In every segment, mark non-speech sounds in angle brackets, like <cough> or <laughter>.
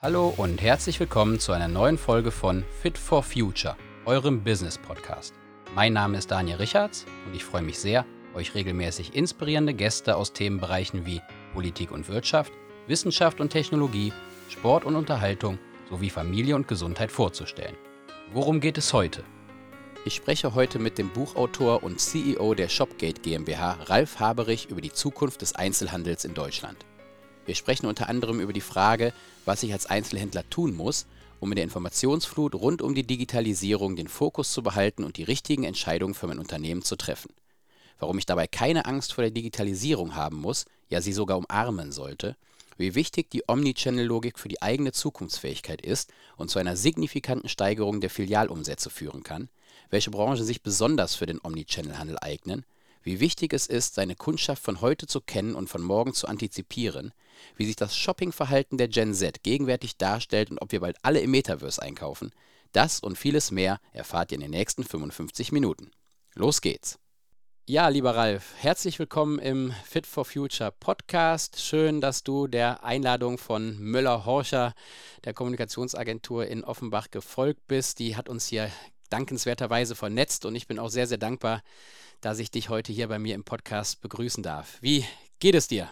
Hallo und herzlich willkommen zu einer neuen Folge von Fit for Future, eurem Business Podcast. Mein Name ist Daniel Richards und ich freue mich sehr, euch regelmäßig inspirierende Gäste aus Themenbereichen wie Politik und Wirtschaft, Wissenschaft und Technologie, Sport und Unterhaltung sowie Familie und Gesundheit vorzustellen. Worum geht es heute? Ich spreche heute mit dem Buchautor und CEO der Shopgate GmbH, Ralf Haberich, über die Zukunft des Einzelhandels in Deutschland. Wir sprechen unter anderem über die Frage, was ich als Einzelhändler tun muss, um in der Informationsflut rund um die Digitalisierung den Fokus zu behalten und die richtigen Entscheidungen für mein Unternehmen zu treffen. Warum ich dabei keine Angst vor der Digitalisierung haben muss, ja sie sogar umarmen sollte, wie wichtig die Omnichannel-Logik für die eigene Zukunftsfähigkeit ist und zu einer signifikanten Steigerung der Filialumsätze führen kann, welche Branchen sich besonders für den Omnichannel-Handel eignen, wie wichtig es ist, seine Kundschaft von heute zu kennen und von morgen zu antizipieren, wie sich das Shoppingverhalten der Gen Z gegenwärtig darstellt und ob wir bald alle im Metaverse einkaufen, das und vieles mehr erfahrt ihr in den nächsten 55 Minuten. Los geht's! Ja, lieber Ralf, herzlich willkommen im Fit for Future Podcast. Schön, dass du der Einladung von Müller-Horscher, der Kommunikationsagentur in Offenbach, gefolgt bist. Die hat uns hier dankenswerterweise vernetzt und ich bin auch sehr, sehr dankbar, dass ich dich heute hier bei mir im Podcast begrüßen darf. Wie geht es dir?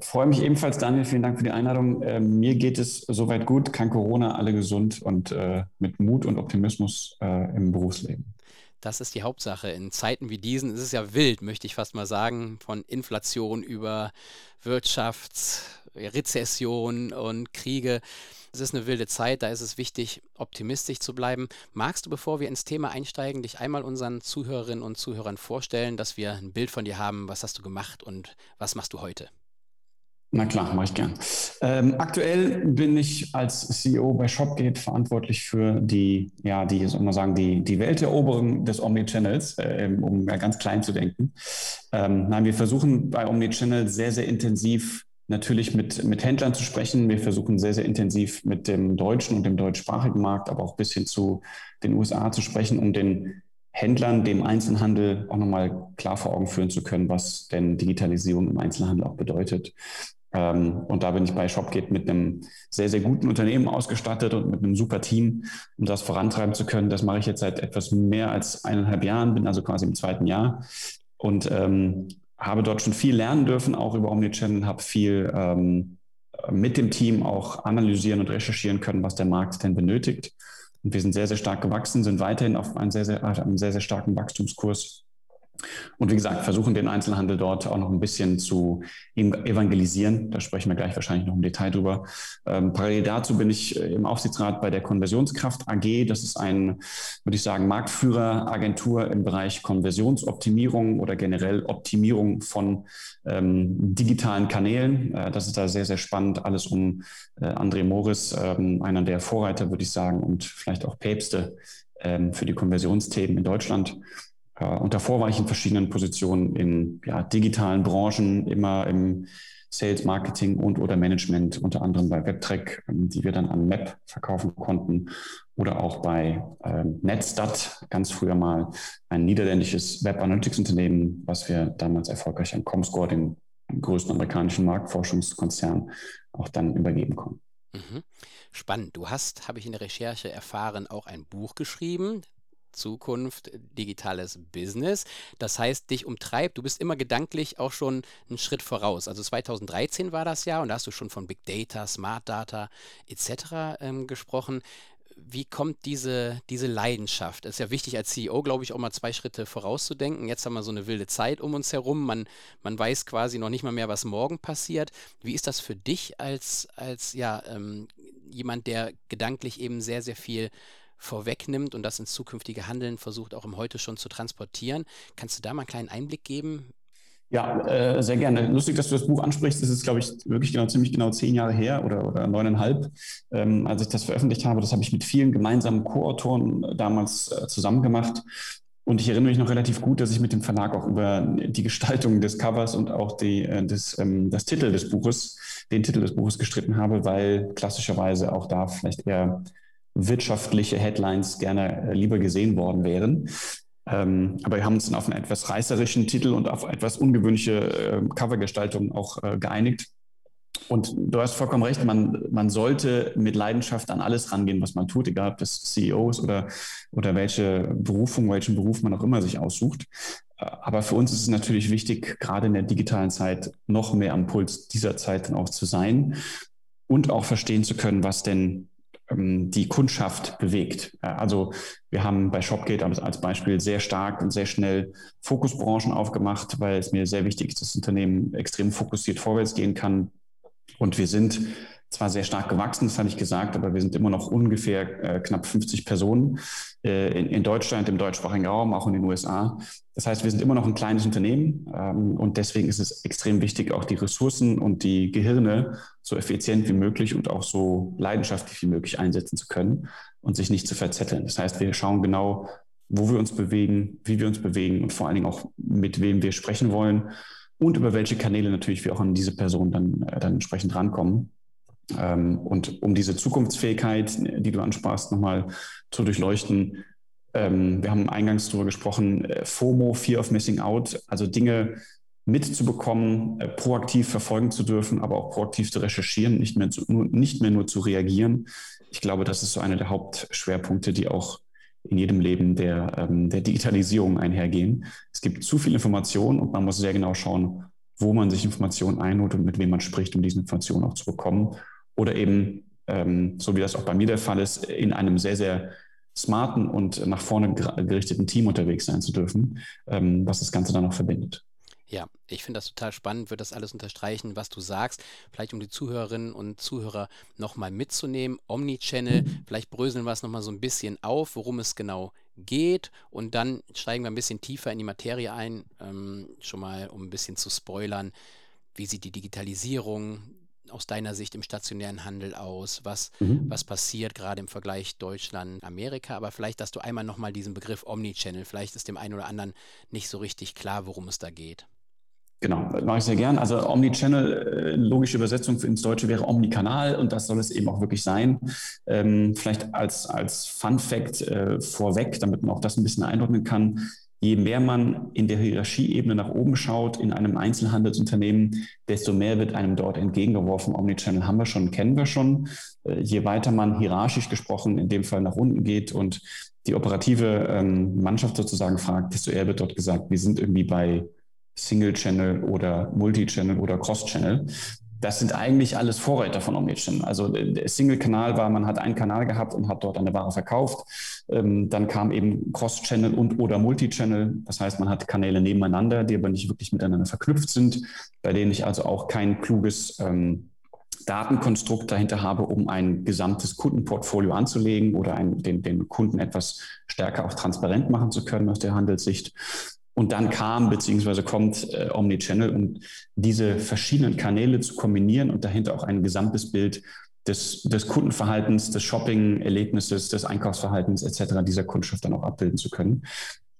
Freue mich ebenfalls, Daniel. Vielen Dank für die Einladung. Äh, mir geht es soweit gut, kein Corona, alle gesund und äh, mit Mut und Optimismus äh, im Berufsleben. Das ist die Hauptsache. In Zeiten wie diesen ist es ja wild, möchte ich fast mal sagen, von Inflation über Wirtschaftsrezession und Kriege. Es ist eine wilde Zeit, da ist es wichtig, optimistisch zu bleiben. Magst du, bevor wir ins Thema einsteigen, dich einmal unseren Zuhörerinnen und Zuhörern vorstellen, dass wir ein Bild von dir haben, was hast du gemacht und was machst du heute? Na klar, mache ich gern. Ähm, aktuell bin ich als CEO bei Shopgate verantwortlich für die, ja, die, soll man sagen, die, die Welteroberung des Omnichannels, äh, um ganz klein zu denken. Ähm, nein, wir versuchen bei Omnichannel sehr, sehr intensiv natürlich mit, mit Händlern zu sprechen. Wir versuchen sehr, sehr intensiv mit dem deutschen und dem deutschsprachigen Markt, aber auch bis hin zu den USA zu sprechen, um den Händlern, dem Einzelhandel auch nochmal klar vor Augen führen zu können, was denn Digitalisierung im Einzelhandel auch bedeutet. Ähm, und da bin ich bei Shopgate mit einem sehr, sehr guten Unternehmen ausgestattet und mit einem super Team, um das vorantreiben zu können. Das mache ich jetzt seit etwas mehr als eineinhalb Jahren, bin also quasi im zweiten Jahr. Und ähm, habe dort schon viel lernen dürfen, auch über Omnichannel, habe viel ähm, mit dem Team auch analysieren und recherchieren können, was der Markt denn benötigt. Und wir sind sehr, sehr stark gewachsen, sind weiterhin auf einem sehr, sehr, einem sehr, sehr starken Wachstumskurs und wie gesagt, versuchen den Einzelhandel dort auch noch ein bisschen zu evangelisieren. Da sprechen wir gleich wahrscheinlich noch im Detail drüber. Ähm, parallel dazu bin ich äh, im Aufsichtsrat bei der Konversionskraft AG. Das ist ein, würde ich sagen, Marktführeragentur im Bereich Konversionsoptimierung oder generell Optimierung von ähm, digitalen Kanälen. Äh, das ist da sehr, sehr spannend. Alles um äh, André Morris, ähm, einer der Vorreiter, würde ich sagen, und vielleicht auch Päpste ähm, für die Konversionsthemen in Deutschland. Äh, und davor war ich in verschiedenen Positionen in ja, digitalen Branchen, immer im Sales, Marketing und oder Management, unter anderem bei WebTrack, ähm, die wir dann an Map verkaufen konnten, oder auch bei ähm, Netstat, ganz früher mal ein niederländisches Web Analytics Unternehmen, was wir damals erfolgreich an Comscore, dem größten amerikanischen Marktforschungskonzern, auch dann übergeben konnten. Mhm. Spannend. Du hast, habe ich in der Recherche erfahren, auch ein Buch geschrieben. Zukunft digitales Business. Das heißt, dich umtreibt, du bist immer gedanklich auch schon einen Schritt voraus. Also 2013 war das ja und da hast du schon von Big Data, Smart Data etc. Ähm, gesprochen. Wie kommt diese, diese Leidenschaft? Es ist ja wichtig als CEO, glaube ich, auch mal zwei Schritte vorauszudenken. Jetzt haben wir so eine wilde Zeit um uns herum. Man, man weiß quasi noch nicht mal mehr, was morgen passiert. Wie ist das für dich als, als ja, ähm, jemand, der gedanklich eben sehr, sehr viel vorwegnimmt und das ins zukünftige Handeln versucht, auch im Heute schon zu transportieren. Kannst du da mal einen kleinen Einblick geben? Ja, äh, sehr gerne. Lustig, dass du das Buch ansprichst. Das ist, glaube ich, wirklich genau ziemlich genau zehn Jahre her oder, oder neuneinhalb, ähm, als ich das veröffentlicht habe. Das habe ich mit vielen gemeinsamen Co-Autoren damals äh, zusammen gemacht. Und ich erinnere mich noch relativ gut, dass ich mit dem Verlag auch über die Gestaltung des Covers und auch die, äh, des, ähm, das Titel des Buches, den Titel des Buches gestritten habe, weil klassischerweise auch da vielleicht eher wirtschaftliche Headlines gerne äh, lieber gesehen worden wären. Ähm, aber wir haben uns dann auf einen etwas reißerischen Titel und auf etwas ungewöhnliche äh, Covergestaltung auch äh, geeinigt. Und du hast vollkommen recht, man, man sollte mit Leidenschaft an alles rangehen, was man tut, egal ob das CEO ist oder, oder welche Berufung, welchen Beruf man auch immer sich aussucht. Aber für uns ist es natürlich wichtig, gerade in der digitalen Zeit noch mehr am Puls dieser Zeit dann auch zu sein und auch verstehen zu können, was denn die Kundschaft bewegt. Also wir haben bei Shopgate als Beispiel sehr stark und sehr schnell Fokusbranchen aufgemacht, weil es mir sehr wichtig ist, dass das Unternehmen extrem fokussiert vorwärts gehen kann. Und wir sind zwar sehr stark gewachsen, das hatte ich gesagt, aber wir sind immer noch ungefähr äh, knapp 50 Personen äh, in, in, Deutschland, im deutschsprachigen Raum, auch in den USA. Das heißt, wir sind immer noch ein kleines Unternehmen ähm, und deswegen ist es extrem wichtig, auch die Ressourcen und die Gehirne so effizient wie möglich und auch so leidenschaftlich wie möglich einsetzen zu können und sich nicht zu verzetteln. Das heißt, wir schauen genau, wo wir uns bewegen, wie wir uns bewegen und vor allen Dingen auch mit wem wir sprechen wollen und über welche Kanäle natürlich wir auch an diese Person dann, äh, dann entsprechend rankommen. Ähm, und um diese Zukunftsfähigkeit, die du ansprachst, nochmal zu durchleuchten, ähm, wir haben eingangs darüber gesprochen, äh, FOMO, Fear of Missing Out, also Dinge mitzubekommen, äh, proaktiv verfolgen zu dürfen, aber auch proaktiv zu recherchieren, nicht mehr, zu, nur, nicht mehr nur zu reagieren. Ich glaube, das ist so einer der Hauptschwerpunkte, die auch in jedem Leben der, ähm, der Digitalisierung einhergehen. Es gibt zu viel Information und man muss sehr genau schauen, wo man sich Informationen einholt und mit wem man spricht, um diese Informationen auch zu bekommen oder eben, ähm, so wie das auch bei mir der Fall ist, in einem sehr, sehr smarten und nach vorne gerichteten Team unterwegs sein zu dürfen, ähm, was das Ganze dann noch verbindet. Ja, ich finde das total spannend, würde das alles unterstreichen, was du sagst. Vielleicht um die Zuhörerinnen und Zuhörer nochmal mitzunehmen. Omnichannel, vielleicht bröseln wir es nochmal so ein bisschen auf, worum es genau geht. Und dann steigen wir ein bisschen tiefer in die Materie ein, ähm, schon mal um ein bisschen zu spoilern. Wie sieht die Digitalisierung aus deiner Sicht im stationären Handel aus? Was, mhm. was passiert gerade im Vergleich Deutschland-Amerika? Aber vielleicht, dass du einmal nochmal diesen Begriff Omnichannel, vielleicht ist dem einen oder anderen nicht so richtig klar, worum es da geht. Genau, mache ich sehr gern. Also Omnichannel, äh, logische Übersetzung ins Deutsche wäre Omnikanal und das soll es eben auch wirklich sein. Ähm, vielleicht als, als Fun Fact äh, vorweg, damit man auch das ein bisschen einordnen kann je mehr man in der Hierarchieebene nach oben schaut in einem Einzelhandelsunternehmen, desto mehr wird einem dort entgegengeworfen. Omnichannel haben wir schon, kennen wir schon. Äh, je weiter man hierarchisch gesprochen in dem Fall nach unten geht und die operative ähm, Mannschaft sozusagen fragt, desto eher wird dort gesagt, wir sind irgendwie bei Single Channel oder Multi-Channel oder Cross-Channel das sind eigentlich alles Vorreiter von Omnichannel. Also der Single-Kanal war, man hat einen Kanal gehabt und hat dort eine Ware verkauft. Ähm, dann kam eben Cross-Channel und oder Multi-Channel. Das heißt, man hat Kanäle nebeneinander, die aber nicht wirklich miteinander verknüpft sind, bei denen ich also auch kein kluges ähm, Datenkonstrukt dahinter habe, um ein gesamtes Kundenportfolio anzulegen oder ein, den, den Kunden etwas stärker auch transparent machen zu können aus der Handelssicht. Und dann kam beziehungsweise kommt äh, Omnichannel, um diese verschiedenen Kanäle zu kombinieren und dahinter auch ein gesamtes Bild des, des Kundenverhaltens, des Shopping-Erlebnisses, des Einkaufsverhaltens etc. dieser Kundschaft dann auch abbilden zu können.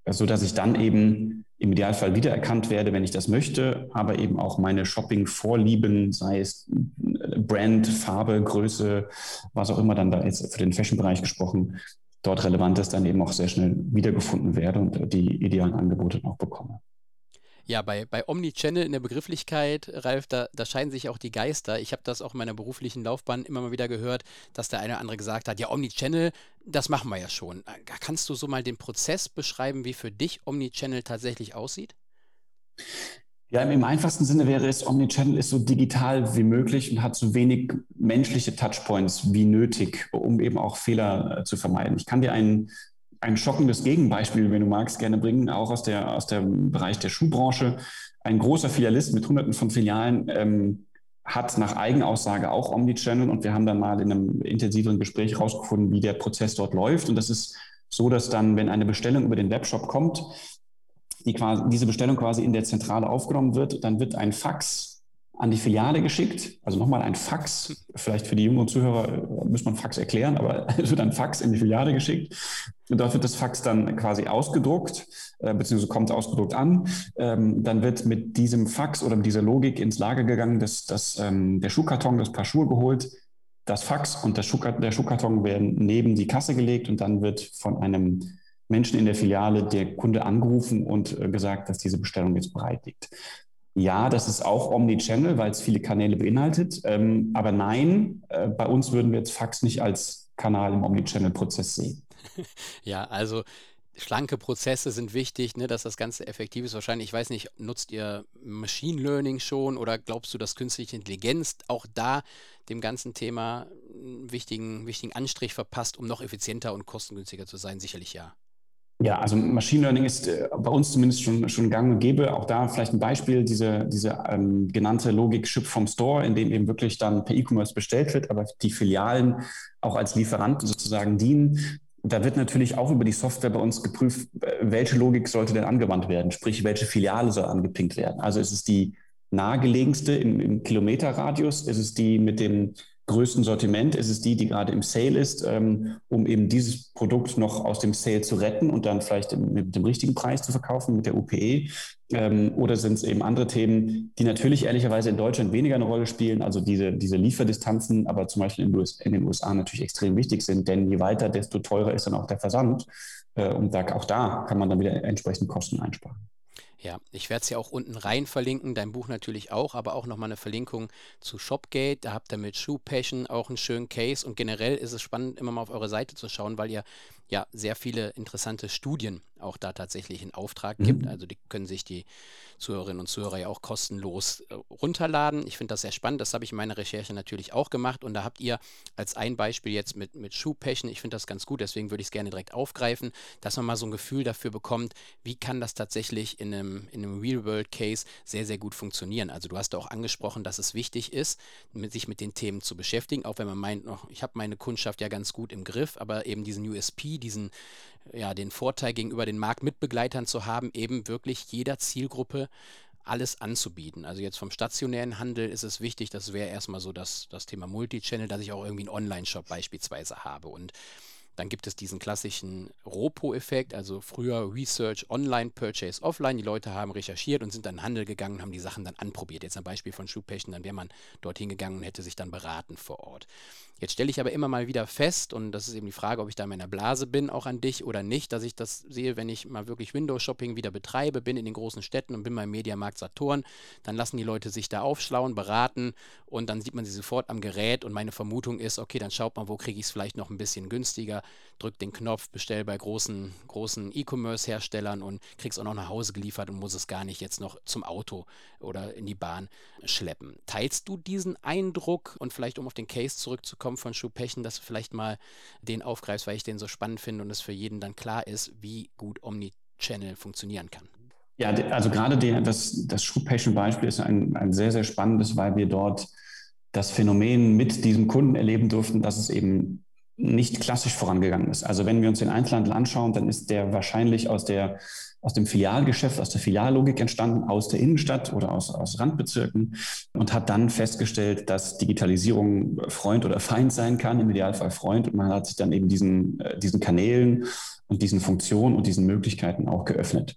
So dass ich dann eben im Idealfall wiedererkannt werde, wenn ich das möchte, aber eben auch meine Shopping-Vorlieben, sei es Brand, Farbe, Größe, was auch immer dann da jetzt für den Fashion-Bereich gesprochen, dort relevant ist, dann eben auch sehr schnell wiedergefunden werde und die idealen Angebote auch bekomme. Ja, bei, bei Omnichannel in der Begrifflichkeit, Ralf, da, da scheiden sich auch die Geister. Ich habe das auch in meiner beruflichen Laufbahn immer mal wieder gehört, dass der eine oder andere gesagt hat, ja, Omnichannel, das machen wir ja schon. Kannst du so mal den Prozess beschreiben, wie für dich Omnichannel tatsächlich aussieht? Ja, im einfachsten Sinne wäre es, Omnichannel ist so digital wie möglich und hat so wenig menschliche Touchpoints wie nötig, um eben auch Fehler äh, zu vermeiden. Ich kann dir ein, ein schockendes Gegenbeispiel, wenn du magst, gerne bringen, auch aus, der, aus dem Bereich der Schuhbranche. Ein großer Filialist mit hunderten von Filialen ähm, hat nach Eigenaussage auch Omnichannel und wir haben dann mal in einem intensiveren Gespräch herausgefunden, wie der Prozess dort läuft. Und das ist so, dass dann, wenn eine Bestellung über den Webshop kommt, die quasi, diese Bestellung quasi in der Zentrale aufgenommen wird, dann wird ein Fax an die Filiale geschickt. Also nochmal ein Fax, vielleicht für die jüngeren Zuhörer äh, muss man Fax erklären, aber <laughs> es wird ein Fax in die Filiale geschickt. Und dort wird das Fax dann quasi ausgedruckt, äh, beziehungsweise kommt ausgedruckt an. Ähm, dann wird mit diesem Fax oder mit dieser Logik ins Lager gegangen, dass, dass ähm, der Schuhkarton, das Paar Schuhe geholt, das Fax und der, Schuhkarton, der Schuhkarton werden neben die Kasse gelegt und dann wird von einem Menschen in der Filiale der Kunde angerufen und äh, gesagt, dass diese Bestellung jetzt bereit liegt. Ja, das ist auch Omnichannel, weil es viele Kanäle beinhaltet. Ähm, aber nein, äh, bei uns würden wir jetzt Fax nicht als Kanal im Omnichannel-Prozess sehen. <laughs> Ja, also schlanke Prozesse sind wichtig, ne, dass das Ganze effektiv ist. Wahrscheinlich, ich weiß nicht, nutzt ihr Machine Learning schon oder glaubst du, dass künstliche Intelligenz auch da dem ganzen Thema einen wichtigen, wichtigen Anstrich verpasst, um noch effizienter und kostengünstiger zu sein? Sicherlich ja. Ja, also Machine Learning ist äh, bei uns zumindest schon, schon gang und gäbe. Auch da vielleicht ein Beispiel, diese, diese ähm, genannte Logik Ship vom Store, in dem eben wirklich dann per E-Commerce bestellt wird, aber die Filialen auch als Lieferanten sozusagen dienen. Da wird natürlich auch über die Software bei uns geprüft, äh, welche Logik sollte denn angewandt werden, sprich, welche Filiale soll angepinkt werden. Also ist es die nahegelegenste im, im Kilometerradius, ist es die mit dem größten Sortiment? Ist es die, die gerade im Sale ist, ähm, um eben dieses Produkt noch aus dem Sale zu retten und dann vielleicht mit dem richtigen Preis zu verkaufen, mit der UPE? Ähm, oder sind es eben andere Themen, die natürlich ehrlicherweise in Deutschland weniger eine Rolle spielen, also diese, diese Lieferdistanzen, aber zum Beispiel in, in den USA natürlich extrem wichtig sind, denn je weiter, desto teurer ist dann auch der Versand. Äh, und da, auch da kann man dann wieder entsprechend Kosten einsparen. Ja, ich werde es ja auch unten rein verlinken, dein Buch natürlich auch, aber auch nochmal eine Verlinkung zu Shopgate. Da habt ihr mit Shoe Passion auch einen schönen Case und generell ist es spannend, immer mal auf eure Seite zu schauen, weil ihr ja sehr viele interessante Studien auch da tatsächlich in Auftrag mhm. gibt. Also die können sich die Zuhörerinnen und Zuhörer ja auch kostenlos äh, runterladen. Ich finde das sehr spannend. Das habe ich in meiner Recherche natürlich auch gemacht. Und da habt ihr als ein Beispiel jetzt mit, mit Schuhpechen, ich finde das ganz gut, deswegen würde ich es gerne direkt aufgreifen, dass man mal so ein Gefühl dafür bekommt, wie kann das tatsächlich in einem, in einem Real-World-Case sehr, sehr gut funktionieren. Also du hast auch angesprochen, dass es wichtig ist, mit, sich mit den Themen zu beschäftigen, auch wenn man meint, noch, ich habe meine Kundschaft ja ganz gut im Griff, aber eben diesen USP, diesen ja, den Vorteil gegenüber den Marktmitbegleitern zu haben, eben wirklich jeder Zielgruppe alles anzubieten. Also jetzt vom stationären Handel ist es wichtig, das wäre erstmal so das, das Thema Multichannel, dass ich auch irgendwie einen Online-Shop beispielsweise habe. Und dann gibt es diesen klassischen ROPO-Effekt, also früher Research Online, Purchase Offline. Die Leute haben recherchiert und sind dann in den Handel gegangen und haben die Sachen dann anprobiert. Jetzt ein Beispiel von Schuhpechen, dann wäre man dorthin gegangen und hätte sich dann beraten vor Ort. Jetzt stelle ich aber immer mal wieder fest, und das ist eben die Frage, ob ich da in meiner Blase bin, auch an dich oder nicht, dass ich das sehe, wenn ich mal wirklich Windows-Shopping wieder betreibe, bin in den großen Städten und bin beim Mediamarkt Saturn, dann lassen die Leute sich da aufschlauen, beraten und dann sieht man sie sofort am Gerät und meine Vermutung ist, okay, dann schaut man, wo kriege ich es vielleicht noch ein bisschen günstiger, drückt den Knopf, bestell bei großen, großen E-Commerce-Herstellern und kriegst auch noch nach Hause geliefert und muss es gar nicht jetzt noch zum Auto oder in die Bahn schleppen. Teilst du diesen Eindruck und vielleicht um auf den Case zurückzukommen von Schuhpechen, dass du vielleicht mal den aufgreifst, weil ich den so spannend finde und es für jeden dann klar ist, wie gut Omnichannel funktionieren kann? Ja, also gerade die, das, das Schuhpatient-Beispiel ist ein, ein sehr, sehr spannendes, weil wir dort das Phänomen mit diesem Kunden erleben durften, dass es eben nicht klassisch vorangegangen ist. Also wenn wir uns den Einzelhandel anschauen, dann ist der wahrscheinlich aus der aus dem Filialgeschäft, aus der Filiallogik entstanden, aus der Innenstadt oder aus, aus Randbezirken und hat dann festgestellt, dass Digitalisierung Freund oder Feind sein kann, im Idealfall Freund. Und man hat sich dann eben diesen, äh, diesen Kanälen und diesen Funktionen und diesen Möglichkeiten auch geöffnet.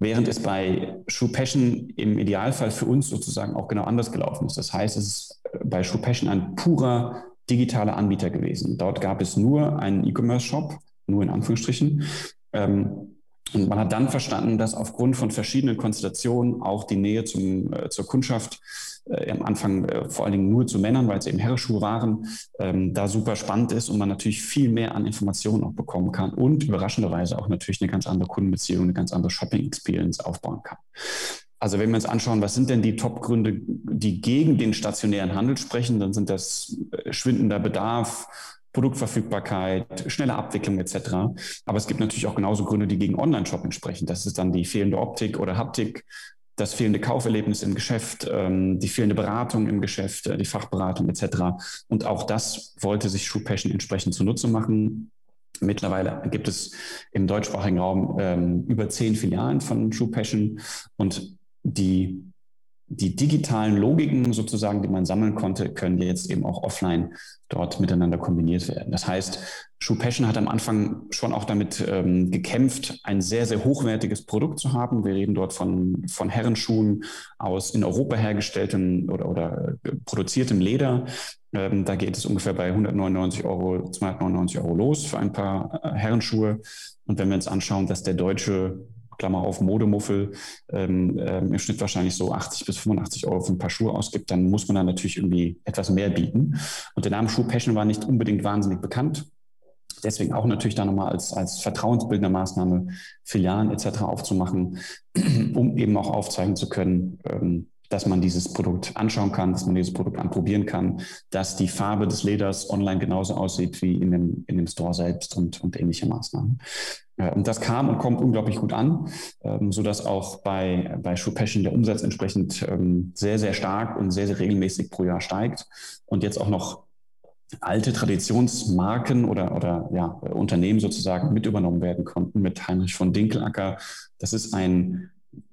Während es bei Shoe Passion im Idealfall für uns sozusagen auch genau anders gelaufen ist. Das heißt, es ist bei Shoe Passion ein purer digitaler Anbieter gewesen. Dort gab es nur einen E-Commerce-Shop, nur in Anführungsstrichen. Ähm, und man hat dann verstanden, dass aufgrund von verschiedenen Konstellationen auch die Nähe zum, äh, zur Kundschaft äh, am Anfang äh, vor allen Dingen nur zu Männern, weil es eben Herreschuhe waren, ähm, da super spannend ist und man natürlich viel mehr an Informationen auch bekommen kann und überraschenderweise auch natürlich eine ganz andere Kundenbeziehung, eine ganz andere Shopping-Experience aufbauen kann. Also wenn wir uns anschauen, was sind denn die Top-Gründe, die gegen den stationären Handel sprechen, dann sind das äh, schwindender Bedarf, Produktverfügbarkeit, schnelle Abwicklung etc. Aber es gibt natürlich auch genauso Gründe, die gegen Online-Shopping sprechen. Das ist dann die fehlende Optik oder Haptik, das fehlende Kauferlebnis im Geschäft, ähm, die fehlende Beratung im Geschäft, äh, die Fachberatung etc. Und auch das wollte sich Shoe Passion entsprechend zunutze machen. Mittlerweile gibt es im deutschsprachigen Raum ähm, über zehn Filialen von Shoe Passion und die die digitalen Logiken sozusagen, die man sammeln konnte, können jetzt eben auch offline dort miteinander kombiniert werden. Das heißt, Shoe Passion hat am Anfang schon auch damit ähm, gekämpft, ein sehr, sehr hochwertiges Produkt zu haben. Wir reden dort von, von Herrenschuhen aus in Europa hergestelltem oder, oder äh, produziertem Leder. Ähm, da geht es ungefähr bei 199 Euro, 299 Euro los für ein paar äh, Herrenschuhe. Und wenn wir uns anschauen, dass der deutsche Klammer auf Modemuffel, ähm, ähm, im Schnitt wahrscheinlich so 80 bis 85 Euro für ein paar Schuhe ausgibt, dann muss man dann natürlich irgendwie etwas mehr bieten. Und der Name Schuh Passion war nicht unbedingt wahnsinnig bekannt. Deswegen auch natürlich da nochmal als, als vertrauensbildende Maßnahme Filialen etc. aufzumachen, <clears throat> um eben auch aufzeigen zu können, ähm, dass man dieses Produkt anschauen kann, dass man dieses Produkt anprobieren kann, dass die Farbe des Leders online genauso aussieht wie in dem, in dem Store selbst und, und ähnliche Maßnahmen. Äh, und das kam und kommt unglaublich gut an, ähm, sodass auch bei, bei Passion der Umsatz entsprechend ähm, sehr, sehr stark und sehr, sehr regelmäßig pro Jahr steigt und jetzt auch noch alte Traditionsmarken oder, oder ja, Unternehmen sozusagen mit übernommen werden konnten mit Heinrich von Dinkelacker. Das ist ein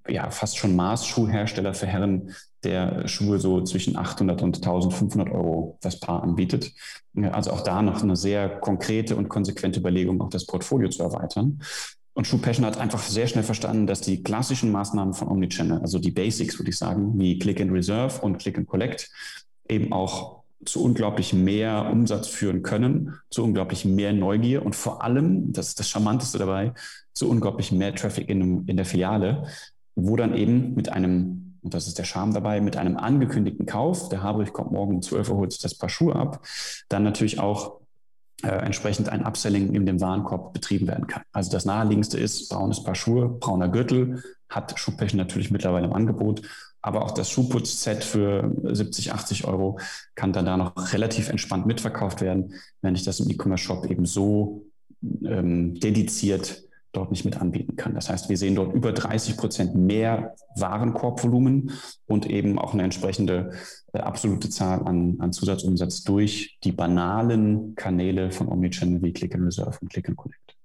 ja, fast schon Maßschuhhersteller für Herren, der Schuhe so zwischen 800 und 1500 Euro das Paar anbietet. Also auch da noch eine sehr konkrete und konsequente Überlegung, auch das Portfolio zu erweitern. Und Shoe Passion hat einfach sehr schnell verstanden, dass die klassischen Maßnahmen von Omnichannel, also die Basics, würde ich sagen, wie Click and Reserve und Click and Collect, eben auch zu unglaublich mehr Umsatz führen können, zu unglaublich mehr Neugier und vor allem, das ist das Charmanteste dabei, zu unglaublich mehr Traffic in, in der Filiale, wo dann eben mit einem, und das ist der Charme dabei, mit einem angekündigten Kauf, der Habrich kommt morgen um 12 Uhr, holt sich das Paar Schuhe ab, dann natürlich auch äh, entsprechend ein Upselling in dem Warenkorb betrieben werden kann. Also das naheliegendste ist braunes Paar Schuhe, brauner Gürtel, hat Schuhpech natürlich mittlerweile im Angebot, aber auch das Schuhputzset für 70, 80 Euro kann dann da noch relativ entspannt mitverkauft werden, wenn ich das im E-Commerce-Shop eben so ähm, dediziert dort nicht mit anbieten kann. Das heißt, wir sehen dort über 30 Prozent mehr Warenkorbvolumen und eben auch eine entsprechende äh, absolute Zahl an, an Zusatzumsatz durch die banalen Kanäle von Omnichannel wie Click and Reserve und Click and Connect.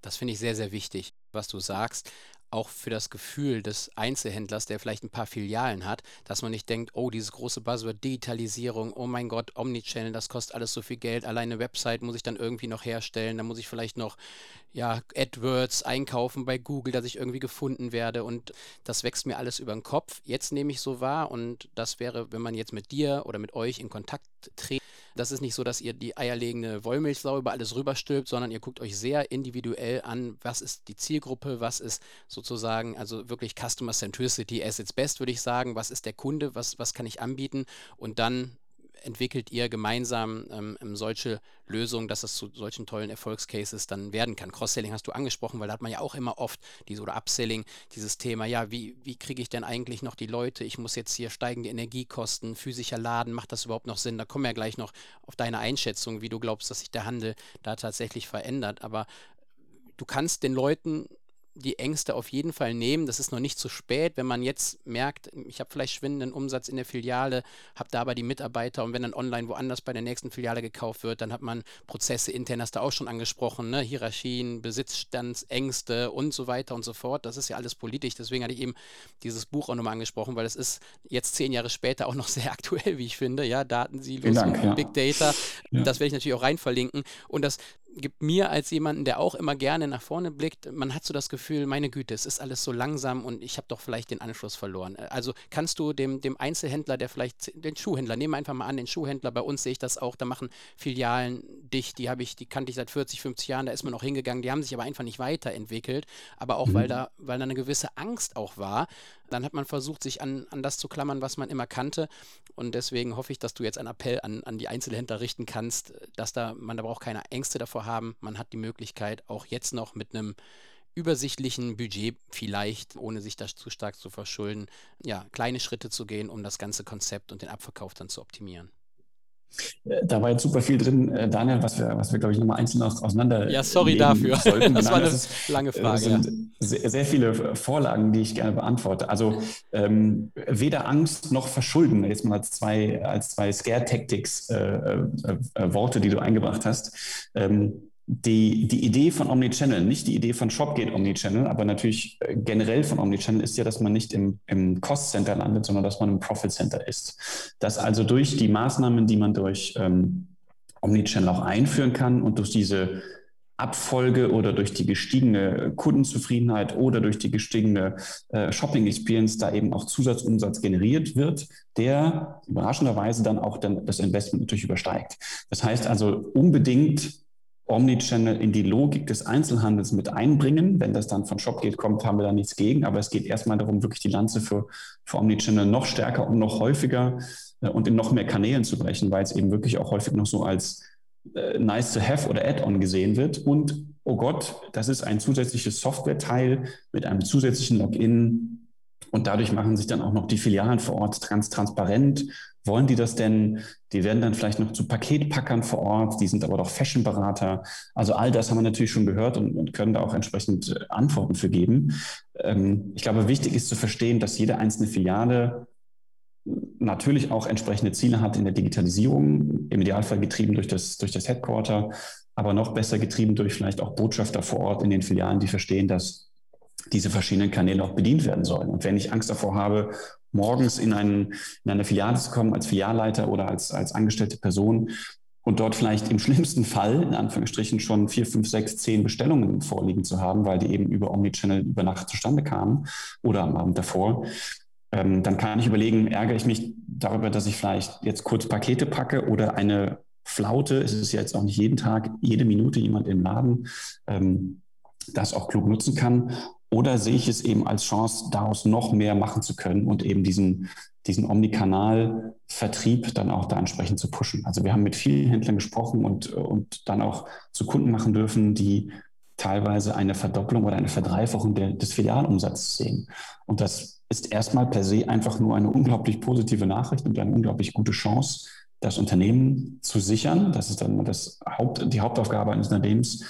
Das finde ich sehr, sehr wichtig, was du sagst auch für das Gefühl des Einzelhändlers, der vielleicht ein paar Filialen hat, dass man nicht denkt, oh, dieses große Buzzword Digitalisierung, oh mein Gott, Omnichannel, das kostet alles so viel Geld, alleine eine Website muss ich dann irgendwie noch herstellen, dann muss ich vielleicht noch ja, AdWords einkaufen bei Google, dass ich irgendwie gefunden werde und das wächst mir alles über den Kopf. Jetzt nehme ich so wahr und das wäre, wenn man jetzt mit dir oder mit euch in Kontakt tritt, das ist nicht so, dass ihr die eierlegende Wollmilchsau über alles rüberstülpt, sondern ihr guckt euch sehr individuell an, was ist die Zielgruppe, was ist sozusagen, also wirklich Customer Centricity as its best, würde ich sagen, was ist der Kunde, was, was kann ich anbieten? Und dann entwickelt ihr gemeinsam ähm, ähm, solche Lösungen, dass es zu solchen tollen Erfolgscases dann werden kann. Cross-Selling hast du angesprochen, weil da hat man ja auch immer oft diese oder Upselling, dieses Thema, ja, wie, wie kriege ich denn eigentlich noch die Leute? Ich muss jetzt hier steigende Energiekosten, physischer Laden, macht das überhaupt noch Sinn? Da kommen wir ja gleich noch auf deine Einschätzung, wie du glaubst, dass sich der Handel da tatsächlich verändert. Aber du kannst den Leuten die Ängste auf jeden Fall nehmen. Das ist noch nicht zu spät, wenn man jetzt merkt, ich habe vielleicht schwindenden Umsatz in der Filiale, habe da aber die Mitarbeiter und wenn dann online woanders bei der nächsten Filiale gekauft wird, dann hat man Prozesse intern, hast du auch schon angesprochen, ne? Hierarchien, Besitzstandsängste und so weiter und so fort. Das ist ja alles politisch. Deswegen hatte ich eben dieses Buch auch nochmal angesprochen, weil es ist jetzt zehn Jahre später auch noch <laughs> sehr aktuell, wie ich finde. Ja, Datensilos, Dank, ja. Big Data. Ja. Das werde ich natürlich auch rein verlinken. Und das gibt mir als jemanden, der auch immer gerne nach vorne blickt, man hat so das Gefühl, meine Güte, es ist alles so langsam und ich habe doch vielleicht den Anschluss verloren. Also kannst du dem, dem Einzelhändler, der vielleicht, den Schuhhändler, nehmen wir einfach mal an, den Schuhhändler, bei uns sehe ich das auch, da machen Filialen dicht, die habe ich, die kannte ich seit 40, 50 Jahren, da ist man auch hingegangen, die haben sich aber einfach nicht weiterentwickelt, aber auch mhm. weil da, weil da eine gewisse Angst auch war, dann hat man versucht, sich an, an das zu klammern, was man immer kannte. Und deswegen hoffe ich, dass du jetzt einen Appell an, an die Einzelhändler richten kannst, dass da man da braucht keine Ängste davor haben. Man hat die Möglichkeit, auch jetzt noch mit einem übersichtlichen Budget vielleicht, ohne sich das zu stark zu verschulden, ja, kleine Schritte zu gehen, um das ganze Konzept und den Abverkauf dann zu optimieren. Äh, da war jetzt super viel drin, äh, Daniel, was wir, was wir glaube ich, nochmal einzeln auseinander. Ja, sorry dafür. <laughs> Sollten. das war eine das ist, lange Frage. Das sind ja. sehr, sehr, viele Vorlagen, die ich gerne beantworte. Also ähm, weder Angst noch Verschulden, jetzt mal als zwei, als zwei Scare-Tactics äh, äh, äh, Worte, die du eingebracht hast. Ähm, die, die Idee von Omnichannel, nicht die Idee von Shopgate Omnichannel, aber natürlich äh, generell von Omnichannel ist ja, dass man nicht im, im Cost Center landet, sondern dass man im Profit Center ist. Dass also durch die Maßnahmen, die man durch ähm, Omnichannel auch einführen kann und durch diese Abfolge oder durch die gestiegene Kundenzufriedenheit oder durch die gestiegene äh, Shopping Experience da eben auch Zusatzumsatz generiert wird, der überraschenderweise dann auch dann das Investment natürlich übersteigt. Das heißt also unbedingt Omnichannel in die Logik des Einzelhandels mit einbringen. Wenn das dann von Shopgate kommt, haben wir da nichts gegen. Aber es geht erstmal darum, wirklich die Lanze für, für Omnichannel noch stärker und noch häufiger äh, und in noch mehr Kanälen zu brechen, weil es eben wirklich auch häufig noch so als äh, nice to have oder Add-on gesehen wird. Und oh Gott, das ist ein zusätzliches Software-Teil mit einem zusätzlichen Login. Und dadurch machen sich dann auch noch die Filialen vor Ort trans transparent wollen die das denn? Die werden dann vielleicht noch zu Paketpackern vor Ort, die sind aber doch Fashionberater. Also all das haben wir natürlich schon gehört und, und können da auch entsprechend äh, Antworten für geben. Ähm, ich glaube, wichtig ist zu verstehen, dass jede einzelne Filiale natürlich auch entsprechende Ziele hat in der Digitalisierung, im Idealfall getrieben durch das, durch das Headquarter, aber noch besser getrieben durch vielleicht auch Botschafter vor Ort in den Filialen, die verstehen, dass diese verschiedenen Kanäle auch bedient werden sollen. Und wenn ich Angst davor habe, morgens in, einen, in eine Filiale zu kommen als Filialleiter oder als, als angestellte Person und dort vielleicht im <laughs> schlimmsten Fall, in Anführungsstrichen, schon vier, fünf, sechs, zehn Bestellungen vorliegen zu haben, weil die eben über Omnichannel über Nacht zustande kamen oder am Abend davor, ähm, dann kann ich überlegen, ärgere ich mich darüber, dass ich vielleicht jetzt kurz Pakete packe oder eine Flaute, es ist ja jetzt auch nicht jeden Tag, jede Minute jemand im Laden, ähm, das auch klug nutzen kann. Oder sehe ich es eben als Chance, daraus noch mehr machen zu können und eben diesen, diesen Omnikanal-Vertrieb dann auch da entsprechend zu pushen. Also wir haben mit vielen Händlern gesprochen und, und dann auch zu Kunden machen dürfen, die teilweise eine Verdopplung oder eine Verdreifachung der, des Filialumsatzes sehen. Und das ist erstmal per se einfach nur eine unglaublich positive Nachricht und eine unglaublich gute Chance, das Unternehmen zu sichern. Das ist dann das Haupt, die Hauptaufgabe eines Unternehmens,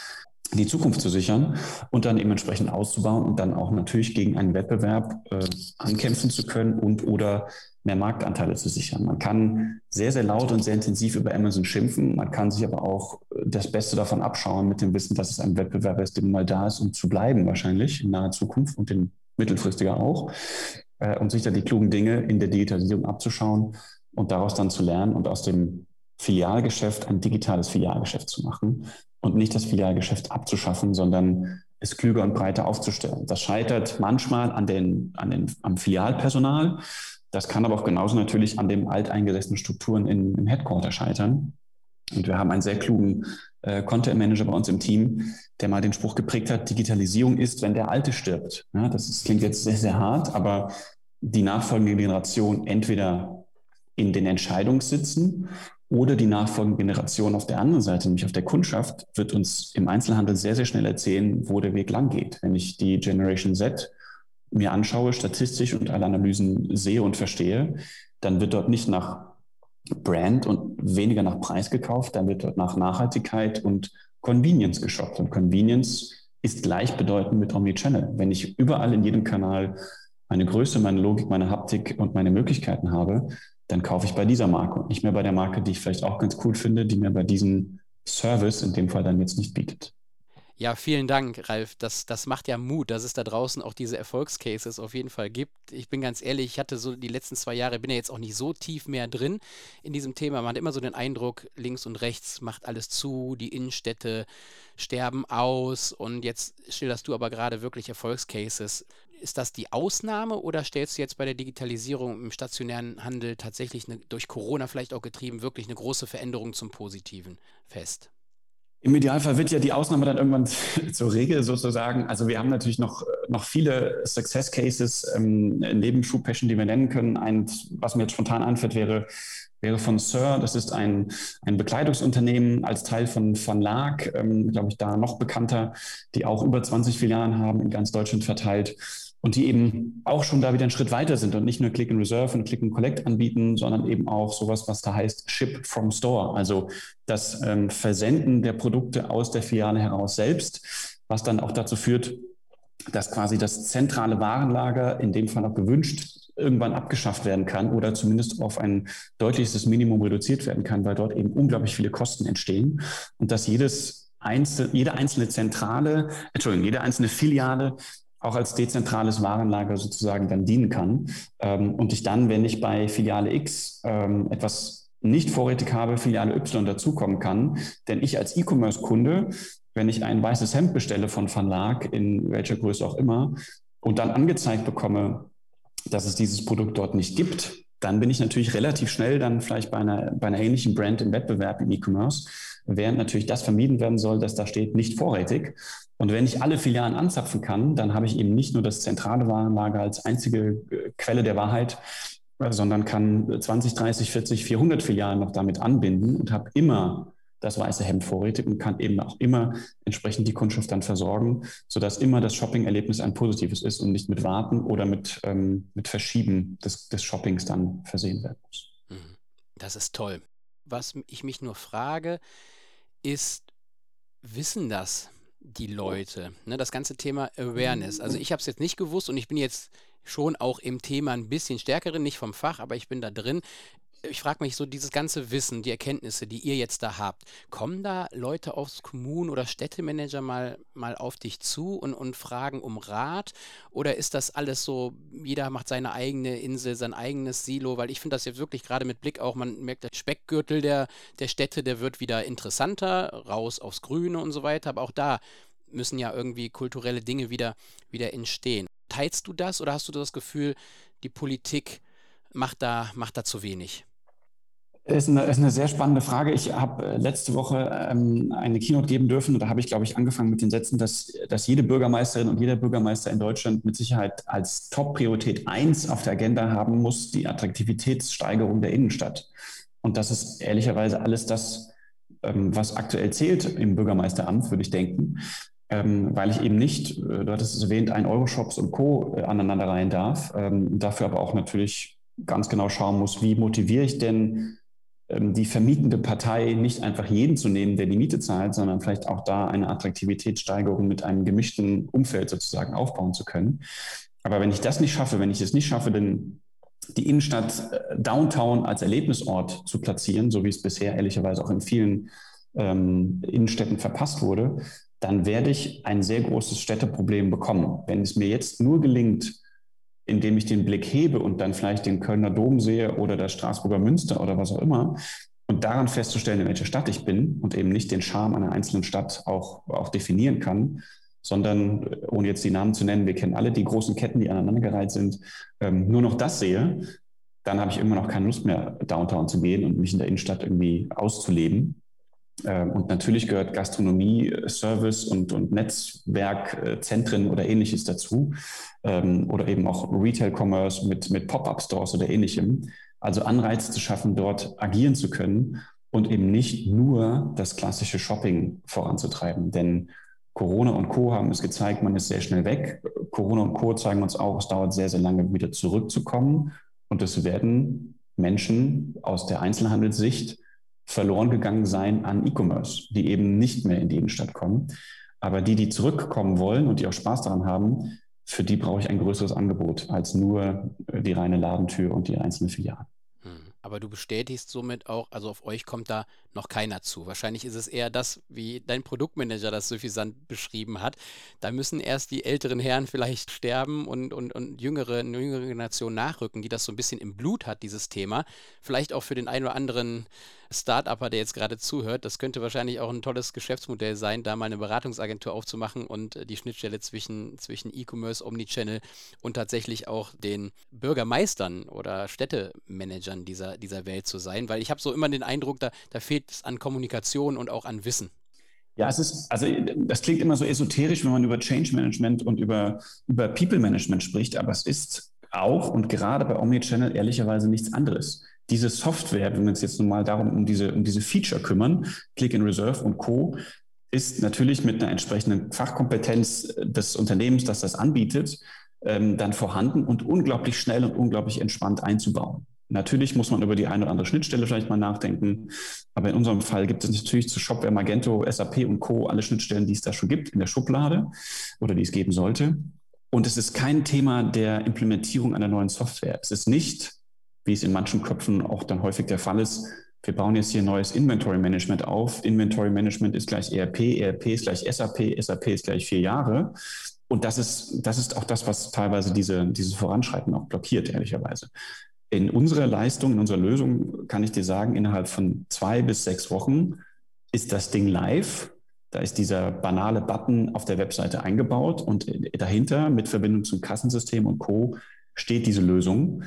die Zukunft zu sichern und dann eben entsprechend auszubauen und dann auch natürlich gegen einen Wettbewerb äh, ankämpfen zu können und oder mehr Marktanteile zu sichern. Man kann sehr, sehr laut und sehr intensiv über Amazon schimpfen. Man kann sich aber auch äh, das Beste davon abschauen mit dem Wissen, dass es ein Wettbewerb ist, der mal da ist, um zu bleiben wahrscheinlich in naher Zukunft und in mittelfristiger auch. Äh, und sich da die klugen Dinge in der Digitalisierung abzuschauen und daraus dann zu lernen und aus dem Filialgeschäft ein digitales Filialgeschäft zu machen und nicht das Filialgeschäft abzuschaffen, sondern es klüger und breiter aufzustellen. Das scheitert manchmal an den, an den, am Filialpersonal. Das kann aber auch genauso natürlich an den alteingesessenen Strukturen in, im Headquarter scheitern. Und wir haben einen sehr klugen äh, Content Manager bei uns im Team, der mal den Spruch geprägt hat, Digitalisierung ist, wenn der Alte stirbt. Ja, das ist, klingt jetzt sehr, sehr hart, aber die nachfolgende Generation entweder in den Entscheidungssitzen oder die nachfolgende Generation auf der anderen Seite, nämlich auf der Kundschaft, wird uns im Einzelhandel sehr, sehr schnell erzählen, wo der Weg lang geht. Wenn ich die Generation Z mir anschaue, statistisch und alle Analysen sehe und verstehe, dann wird dort nicht nach Brand und weniger nach Preis gekauft, dann wird dort nach Nachhaltigkeit und Convenience geshoppt. Und Convenience ist gleichbedeutend mit Omnichannel. Wenn ich überall in jedem Kanal meine Größe, meine Logik, meine Haptik und meine Möglichkeiten habe, dann kaufe ich bei dieser Marke und nicht mehr bei der Marke, die ich vielleicht auch ganz cool finde, die mir bei diesem Service in dem Fall dann jetzt nicht bietet. Ja, vielen Dank, Ralf. Das, das macht ja Mut, dass es da draußen auch diese Erfolgscases auf jeden Fall gibt. Ich bin ganz ehrlich, ich hatte so die letzten zwei Jahre, bin ja jetzt auch nicht so tief mehr drin in diesem Thema. Man hat immer so den Eindruck, links und rechts macht alles zu, die Innenstädte sterben aus und jetzt schilderst du aber gerade wirklich Erfolgscases. Ist das die Ausnahme oder stellst du jetzt bei der Digitalisierung im stationären Handel tatsächlich eine, durch Corona vielleicht auch getrieben wirklich eine große Veränderung zum Positiven fest? Im Idealfall wird ja die Ausnahme dann irgendwann <laughs> zur Regel sozusagen. Also wir haben natürlich noch, noch viele Success Cases ähm, neben Shoe Passion, die wir nennen können. Ein, was mir jetzt spontan anfällt, wäre, wäre von Sir. Das ist ein, ein Bekleidungsunternehmen als Teil von Van Laak, ähm, glaube ich, da noch bekannter, die auch über 20 Filialen haben, in ganz Deutschland verteilt und die eben auch schon da wieder einen Schritt weiter sind und nicht nur Click and Reserve und Click and Collect anbieten, sondern eben auch sowas, was da heißt Ship from Store, also das ähm, Versenden der Produkte aus der Filiale heraus selbst, was dann auch dazu führt, dass quasi das zentrale Warenlager, in dem Fall auch gewünscht, irgendwann abgeschafft werden kann oder zumindest auf ein deutliches Minimum reduziert werden kann, weil dort eben unglaublich viele Kosten entstehen. Und dass jedes einzel, jede einzelne Zentrale, Entschuldigung, jede einzelne Filiale auch als dezentrales Warenlager sozusagen dann dienen kann. Ähm, und ich dann, wenn ich bei Filiale X ähm, etwas nicht vorrätig habe, Filiale Y dazukommen kann. Denn ich als E-Commerce-Kunde, wenn ich ein weißes Hemd bestelle von Verlag, in welcher Größe auch immer, und dann angezeigt bekomme, dass es dieses Produkt dort nicht gibt, dann bin ich natürlich relativ schnell dann vielleicht bei einer, bei einer ähnlichen Brand im Wettbewerb im E-Commerce, während natürlich das vermieden werden soll, dass da steht nicht vorrätig. Und wenn ich alle Filialen anzapfen kann, dann habe ich eben nicht nur das zentrale Warenlager als einzige äh, Quelle der Wahrheit, sondern kann 20, 30, 40, 400 Filialen noch damit anbinden und habe immer das weiße Hemd vorrätig und kann eben auch immer entsprechend die Kundschaft dann versorgen, sodass immer das Shopping-Erlebnis ein positives ist und nicht mit Warten oder mit, ähm, mit Verschieben des, des Shoppings dann versehen werden muss. Mhm. Das ist toll. Was ich mich nur frage, ist, wissen das die Leute? Ne, das ganze Thema Awareness. Also ich habe es jetzt nicht gewusst und ich bin jetzt schon auch im Thema ein bisschen stärkerin, nicht vom Fach, aber ich bin da drin ich frage mich so, dieses ganze Wissen, die Erkenntnisse, die ihr jetzt da habt, kommen da Leute aus Kommunen oder Städtemanager mal, mal auf dich zu und, und fragen um Rat? Oder ist das alles so, jeder macht seine eigene Insel, sein eigenes Silo? Weil ich finde das jetzt wirklich gerade mit Blick auch, man merkt, der Speckgürtel der, der Städte, der wird wieder interessanter, raus aufs Grüne und so weiter. Aber auch da müssen ja irgendwie kulturelle Dinge wieder, wieder entstehen. Teilst du das oder hast du das Gefühl, die Politik macht da, macht da zu wenig? Ist eine, ist eine sehr spannende Frage. Ich habe äh, letzte Woche ähm, eine Keynote geben dürfen und da habe ich, glaube ich, angefangen mit den Sätzen, dass, dass jede Bürgermeisterin und jeder Bürgermeister in Deutschland mit Sicherheit als Top-Priorität eins auf der Agenda haben muss, die Attraktivitätssteigerung der Innenstadt. Und das ist ehrlicherweise alles das, ähm, was aktuell zählt im Bürgermeisteramt, würde ich denken. Ähm, weil ich eben nicht, äh, du hattest es erwähnt, ein Euro-Shops und Co. Äh, aneinanderreihen darf, ähm, dafür aber auch natürlich ganz genau schauen muss, wie motiviere ich denn die vermietende Partei nicht einfach jeden zu nehmen, der die Miete zahlt, sondern vielleicht auch da eine Attraktivitätssteigerung mit einem gemischten Umfeld sozusagen aufbauen zu können. Aber wenn ich das nicht schaffe, wenn ich es nicht schaffe, denn die Innenstadt äh, Downtown als Erlebnisort zu platzieren, so wie es bisher ehrlicherweise auch in vielen ähm, Innenstädten verpasst wurde, dann werde ich ein sehr großes Städteproblem bekommen. Wenn es mir jetzt nur gelingt, indem ich den Blick hebe und dann vielleicht den Kölner Dom sehe oder das Straßburger Münster oder was auch immer und daran festzustellen, in welcher Stadt ich bin und eben nicht den Charme einer einzelnen Stadt auch, auch definieren kann, sondern, ohne jetzt die Namen zu nennen, wir kennen alle die großen Ketten, die aneinandergereiht sind, ähm, nur noch das sehe, dann habe ich immer noch keine Lust mehr, Downtown zu gehen und mich in der Innenstadt irgendwie auszuleben. Ähm, und natürlich gehört Gastronomie, Service und, und Netzwerkzentren oder ähnliches dazu. Ähm, oder eben auch Retail-Commerce mit, mit Pop-up-Stores oder ähnlichem. Also Anreize zu schaffen, dort agieren zu können und eben nicht nur das klassische Shopping voranzutreiben. Denn Corona und Co. haben es gezeigt, man ist sehr schnell weg. Corona und Co. zeigen uns auch, es dauert sehr, sehr lange, wieder zurückzukommen. Und es werden Menschen aus der Einzelhandelssicht verloren gegangen sein an E-Commerce, die eben nicht mehr in die Innenstadt kommen. Aber die, die zurückkommen wollen und die auch Spaß daran haben, für die brauche ich ein größeres Angebot als nur die reine Ladentür und die einzelne Filiale. Hm. Aber du bestätigst somit auch, also auf euch kommt da noch keiner zu. Wahrscheinlich ist es eher das, wie dein Produktmanager das suffisant beschrieben hat. Da müssen erst die älteren Herren vielleicht sterben und, und, und jüngere, eine jüngere Generation nachrücken, die das so ein bisschen im Blut hat, dieses Thema. Vielleicht auch für den einen oder anderen Start-Upper, der jetzt gerade zuhört, das könnte wahrscheinlich auch ein tolles Geschäftsmodell sein, da mal eine Beratungsagentur aufzumachen und äh, die Schnittstelle zwischen, zwischen E-Commerce, Omnichannel und tatsächlich auch den Bürgermeistern oder Städtemanagern dieser, dieser Welt zu sein, weil ich habe so immer den Eindruck, da, da fehlt es an Kommunikation und auch an Wissen. Ja, es ist, also das klingt immer so esoterisch, wenn man über Change Management und über, über People Management spricht, aber es ist auch und gerade bei Omnichannel ehrlicherweise nichts anderes diese Software, wenn wir uns jetzt nun mal darum um diese, um diese Feature kümmern, Click in Reserve und Co., ist natürlich mit einer entsprechenden Fachkompetenz des Unternehmens, das das anbietet, ähm, dann vorhanden und unglaublich schnell und unglaublich entspannt einzubauen. Natürlich muss man über die eine oder andere Schnittstelle vielleicht mal nachdenken, aber in unserem Fall gibt es natürlich zu Shopware, Magento, SAP und Co. alle Schnittstellen, die es da schon gibt in der Schublade oder die es geben sollte. Und es ist kein Thema der Implementierung einer neuen Software. Es ist nicht wie es in manchen Köpfen auch dann häufig der Fall ist. Wir bauen jetzt hier neues Inventory Management auf. Inventory Management ist gleich ERP, ERP ist gleich SAP, SAP ist gleich vier Jahre. Und das ist, das ist auch das, was teilweise diese, dieses Voranschreiten auch blockiert, ehrlicherweise. In unserer Leistung, in unserer Lösung kann ich dir sagen, innerhalb von zwei bis sechs Wochen ist das Ding live. Da ist dieser banale Button auf der Webseite eingebaut und dahinter mit Verbindung zum Kassensystem und Co. steht diese Lösung.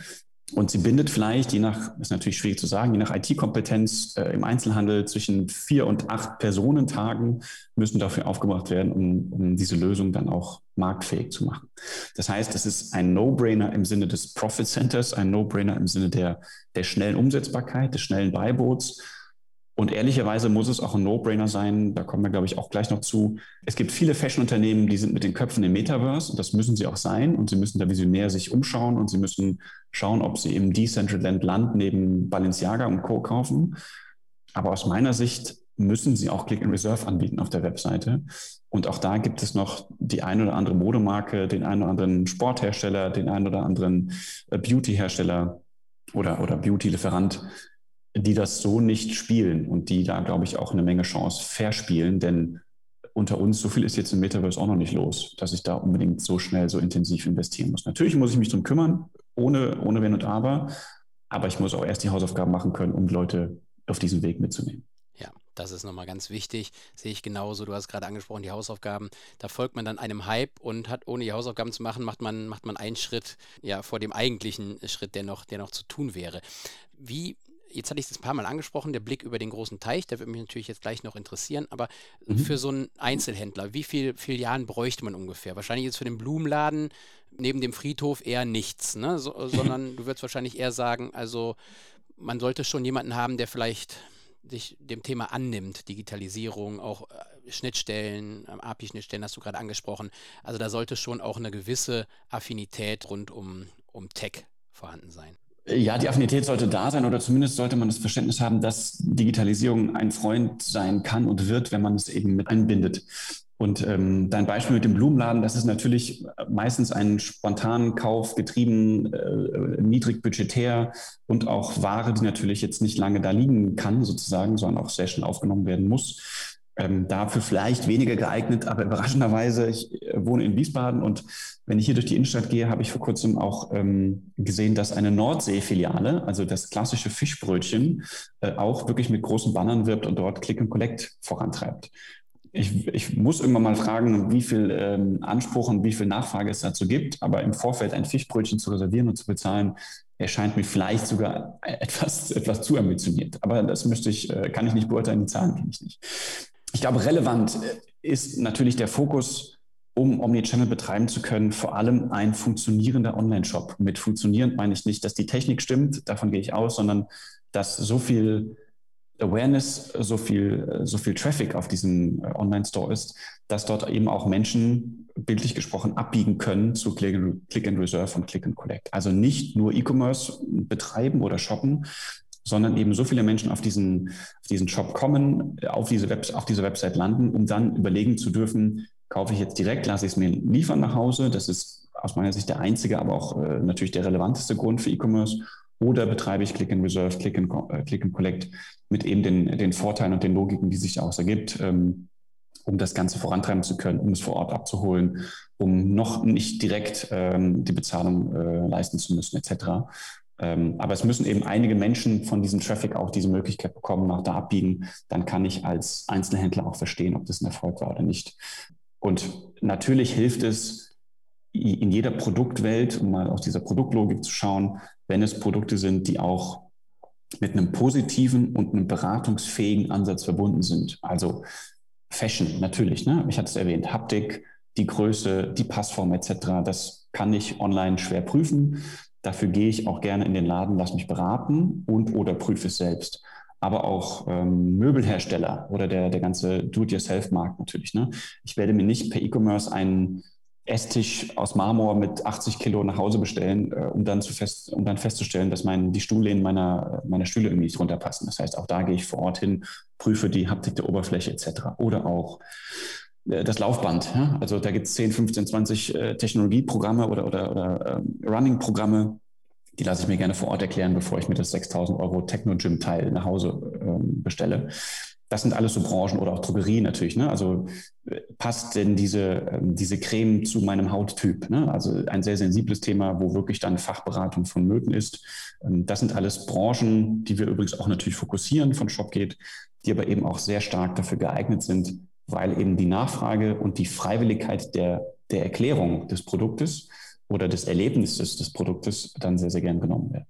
Und sie bindet vielleicht, je nach, ist natürlich schwierig zu sagen, je nach IT-Kompetenz äh, im Einzelhandel zwischen vier und acht Personentagen müssen dafür aufgebracht werden, um, um diese Lösung dann auch marktfähig zu machen. Das heißt, es ist ein No-Brainer im Sinne des Profit Centers, ein No-Brainer im Sinne der, der schnellen Umsetzbarkeit, des schnellen Beiboots und ehrlicherweise muss es auch ein No-Brainer sein, da kommen wir, glaube ich, auch gleich noch zu. Es gibt viele Fashion-Unternehmen, die sind mit den Köpfen im Metaverse und das müssen sie auch sein und sie müssen da visionär sich umschauen und sie müssen schauen, ob sie im Decentraland Land neben Balenciaga und Co. kaufen. Aber aus meiner Sicht müssen sie auch Click and Reserve anbieten auf der Webseite. Und auch da gibt es noch die ein oder andere Modemarke, den einen oder anderen Sporthersteller, den einen oder anderen äh, Beauty-Hersteller oder, oder Beauty-Lieferant, die das so nicht spielen und die da, glaube ich, auch eine Menge Chance verspielen, denn unter uns, so viel ist jetzt im Metaverse auch noch nicht los, dass ich da unbedingt so schnell, so intensiv investieren muss. Natürlich muss ich mich darum kümmern, ohne, ohne Wenn und Aber, aber ich muss auch erst die Hausaufgaben machen können, um Leute auf diesen Weg mitzunehmen. Ja, das ist nochmal ganz wichtig. Sehe ich genauso. Du hast gerade angesprochen, die Hausaufgaben. Da folgt man dann einem Hype und hat, ohne die Hausaufgaben zu machen, macht man, macht man einen Schritt ja, vor dem eigentlichen Schritt, der noch, der noch zu tun wäre. Wie jetzt hatte ich es ein paar Mal angesprochen, der Blick über den großen Teich, der würde mich natürlich jetzt gleich noch interessieren, aber mhm. für so einen Einzelhändler, wie viele Filialen bräuchte man ungefähr? Wahrscheinlich jetzt für den Blumenladen neben dem Friedhof eher nichts, ne? So, <laughs> sondern du würdest wahrscheinlich eher sagen, also man sollte schon jemanden haben, der vielleicht sich dem Thema annimmt, Digitalisierung, auch äh, Schnittstellen, ähm, API-Schnittstellen hast du gerade angesprochen. Also da sollte schon auch eine gewisse Affinität rund um, um Tech vorhanden sein. Ja, die Affinität sollte da sein oder zumindest sollte man das Verständnis haben, dass Digitalisierung ein Freund sein kann und wird, wenn man es eben mit einbindet. Und ähm, dein Beispiel mit dem Blumenladen, das ist natürlich meistens ein spontanen Kauf getrieben, äh, niedrig budgetär und auch Ware, die natürlich jetzt nicht lange da liegen kann, sozusagen, sondern auch sehr schnell aufgenommen werden muss ähm, dafür vielleicht weniger geeignet, aber überraschenderweise, ich äh, wohne in Wiesbaden und wenn ich hier durch die Innenstadt gehe, habe ich vor kurzem auch ähm, gesehen, dass eine Nordsee-Filiale, also das klassische Fischbrötchen, äh, auch wirklich mit großen Bannern wirbt und dort Click and Collect vorantreibt. Ich, ich muss irgendwann mal fragen, wie viel ähm, Anspruch und wie viel Nachfrage es dazu gibt, aber im Vorfeld ein Fischbrötchen zu reservieren und zu bezahlen, erscheint mir vielleicht sogar <laughs> etwas, etwas zu ambitioniert. Aber das müsste ich, äh, kann ich nicht beurteilen, die Zahlen kenne ich nicht. Ich glaube, relevant ist natürlich der Fokus, um Omnichannel betreiben zu können, vor allem ein funktionierender Online-Shop. Mit funktionierend meine ich nicht, dass die Technik stimmt, davon gehe ich aus, sondern dass so viel Awareness, so viel, so viel Traffic auf diesem äh, Online-Store ist, dass dort eben auch Menschen, bildlich gesprochen, abbiegen können zu Click and Reserve und Click and Collect. Also nicht nur E-Commerce betreiben oder shoppen, sondern eben so viele Menschen auf diesen, auf diesen Shop kommen, auf diese, Web, auf diese Website landen, um dann überlegen zu dürfen, kaufe ich jetzt direkt, lasse ich es mir liefern nach Hause. Das ist aus meiner Sicht der einzige, aber auch äh, natürlich der relevanteste Grund für E-Commerce. Oder betreibe ich Click and Reserve, Click and, äh, Click and Collect mit eben den, den Vorteilen und den Logiken, die sich daraus ergibt, ähm, um das Ganze vorantreiben zu können, um es vor Ort abzuholen, um noch nicht direkt ähm, die Bezahlung äh, leisten zu müssen, etc. Ähm, aber es müssen eben einige Menschen von diesem Traffic auch diese Möglichkeit bekommen, nach da abbiegen. Dann kann ich als Einzelhändler auch verstehen, ob das ein Erfolg war oder nicht. Und natürlich hilft es in jeder Produktwelt, um mal aus dieser Produktlogik zu schauen, wenn es Produkte sind, die auch mit einem positiven und einem beratungsfähigen Ansatz verbunden sind. Also Fashion natürlich, ne? ich hatte es erwähnt, Haptik, die Größe, die Passform etc. Das kann ich online schwer prüfen. Dafür gehe ich auch gerne in den Laden, lass mich beraten und oder prüfe es selbst. Aber auch ähm, Möbelhersteller oder der, der ganze Do-it-yourself-Markt natürlich. Ne? Ich werde mir nicht per E-Commerce einen Esstisch aus Marmor mit 80 Kilo nach Hause bestellen, äh, um, dann zu fest, um dann festzustellen, dass mein, die Stuhllehnen meiner, meiner Stühle irgendwie nicht runterpassen. Das heißt, auch da gehe ich vor Ort hin, prüfe die Haptik der Oberfläche etc. Oder auch das Laufband. Ja? Also da gibt es 10, 15, 20 äh, Technologieprogramme oder, oder, oder äh, Running-Programme, die lasse ich mir gerne vor Ort erklären, bevor ich mir das 6000 Euro Techno-Gym-Teil nach Hause ähm, bestelle. Das sind alles so Branchen oder auch Drogerie natürlich. Ne? Also äh, passt denn diese, ähm, diese Creme zu meinem Hauttyp? Ne? Also ein sehr sensibles Thema, wo wirklich dann Fachberatung von Möten ist. Ähm, das sind alles Branchen, die wir übrigens auch natürlich fokussieren von ShopGate, die aber eben auch sehr stark dafür geeignet sind, weil eben die Nachfrage und die Freiwilligkeit der, der Erklärung des Produktes oder des Erlebnisses des Produktes dann sehr, sehr gern genommen werden.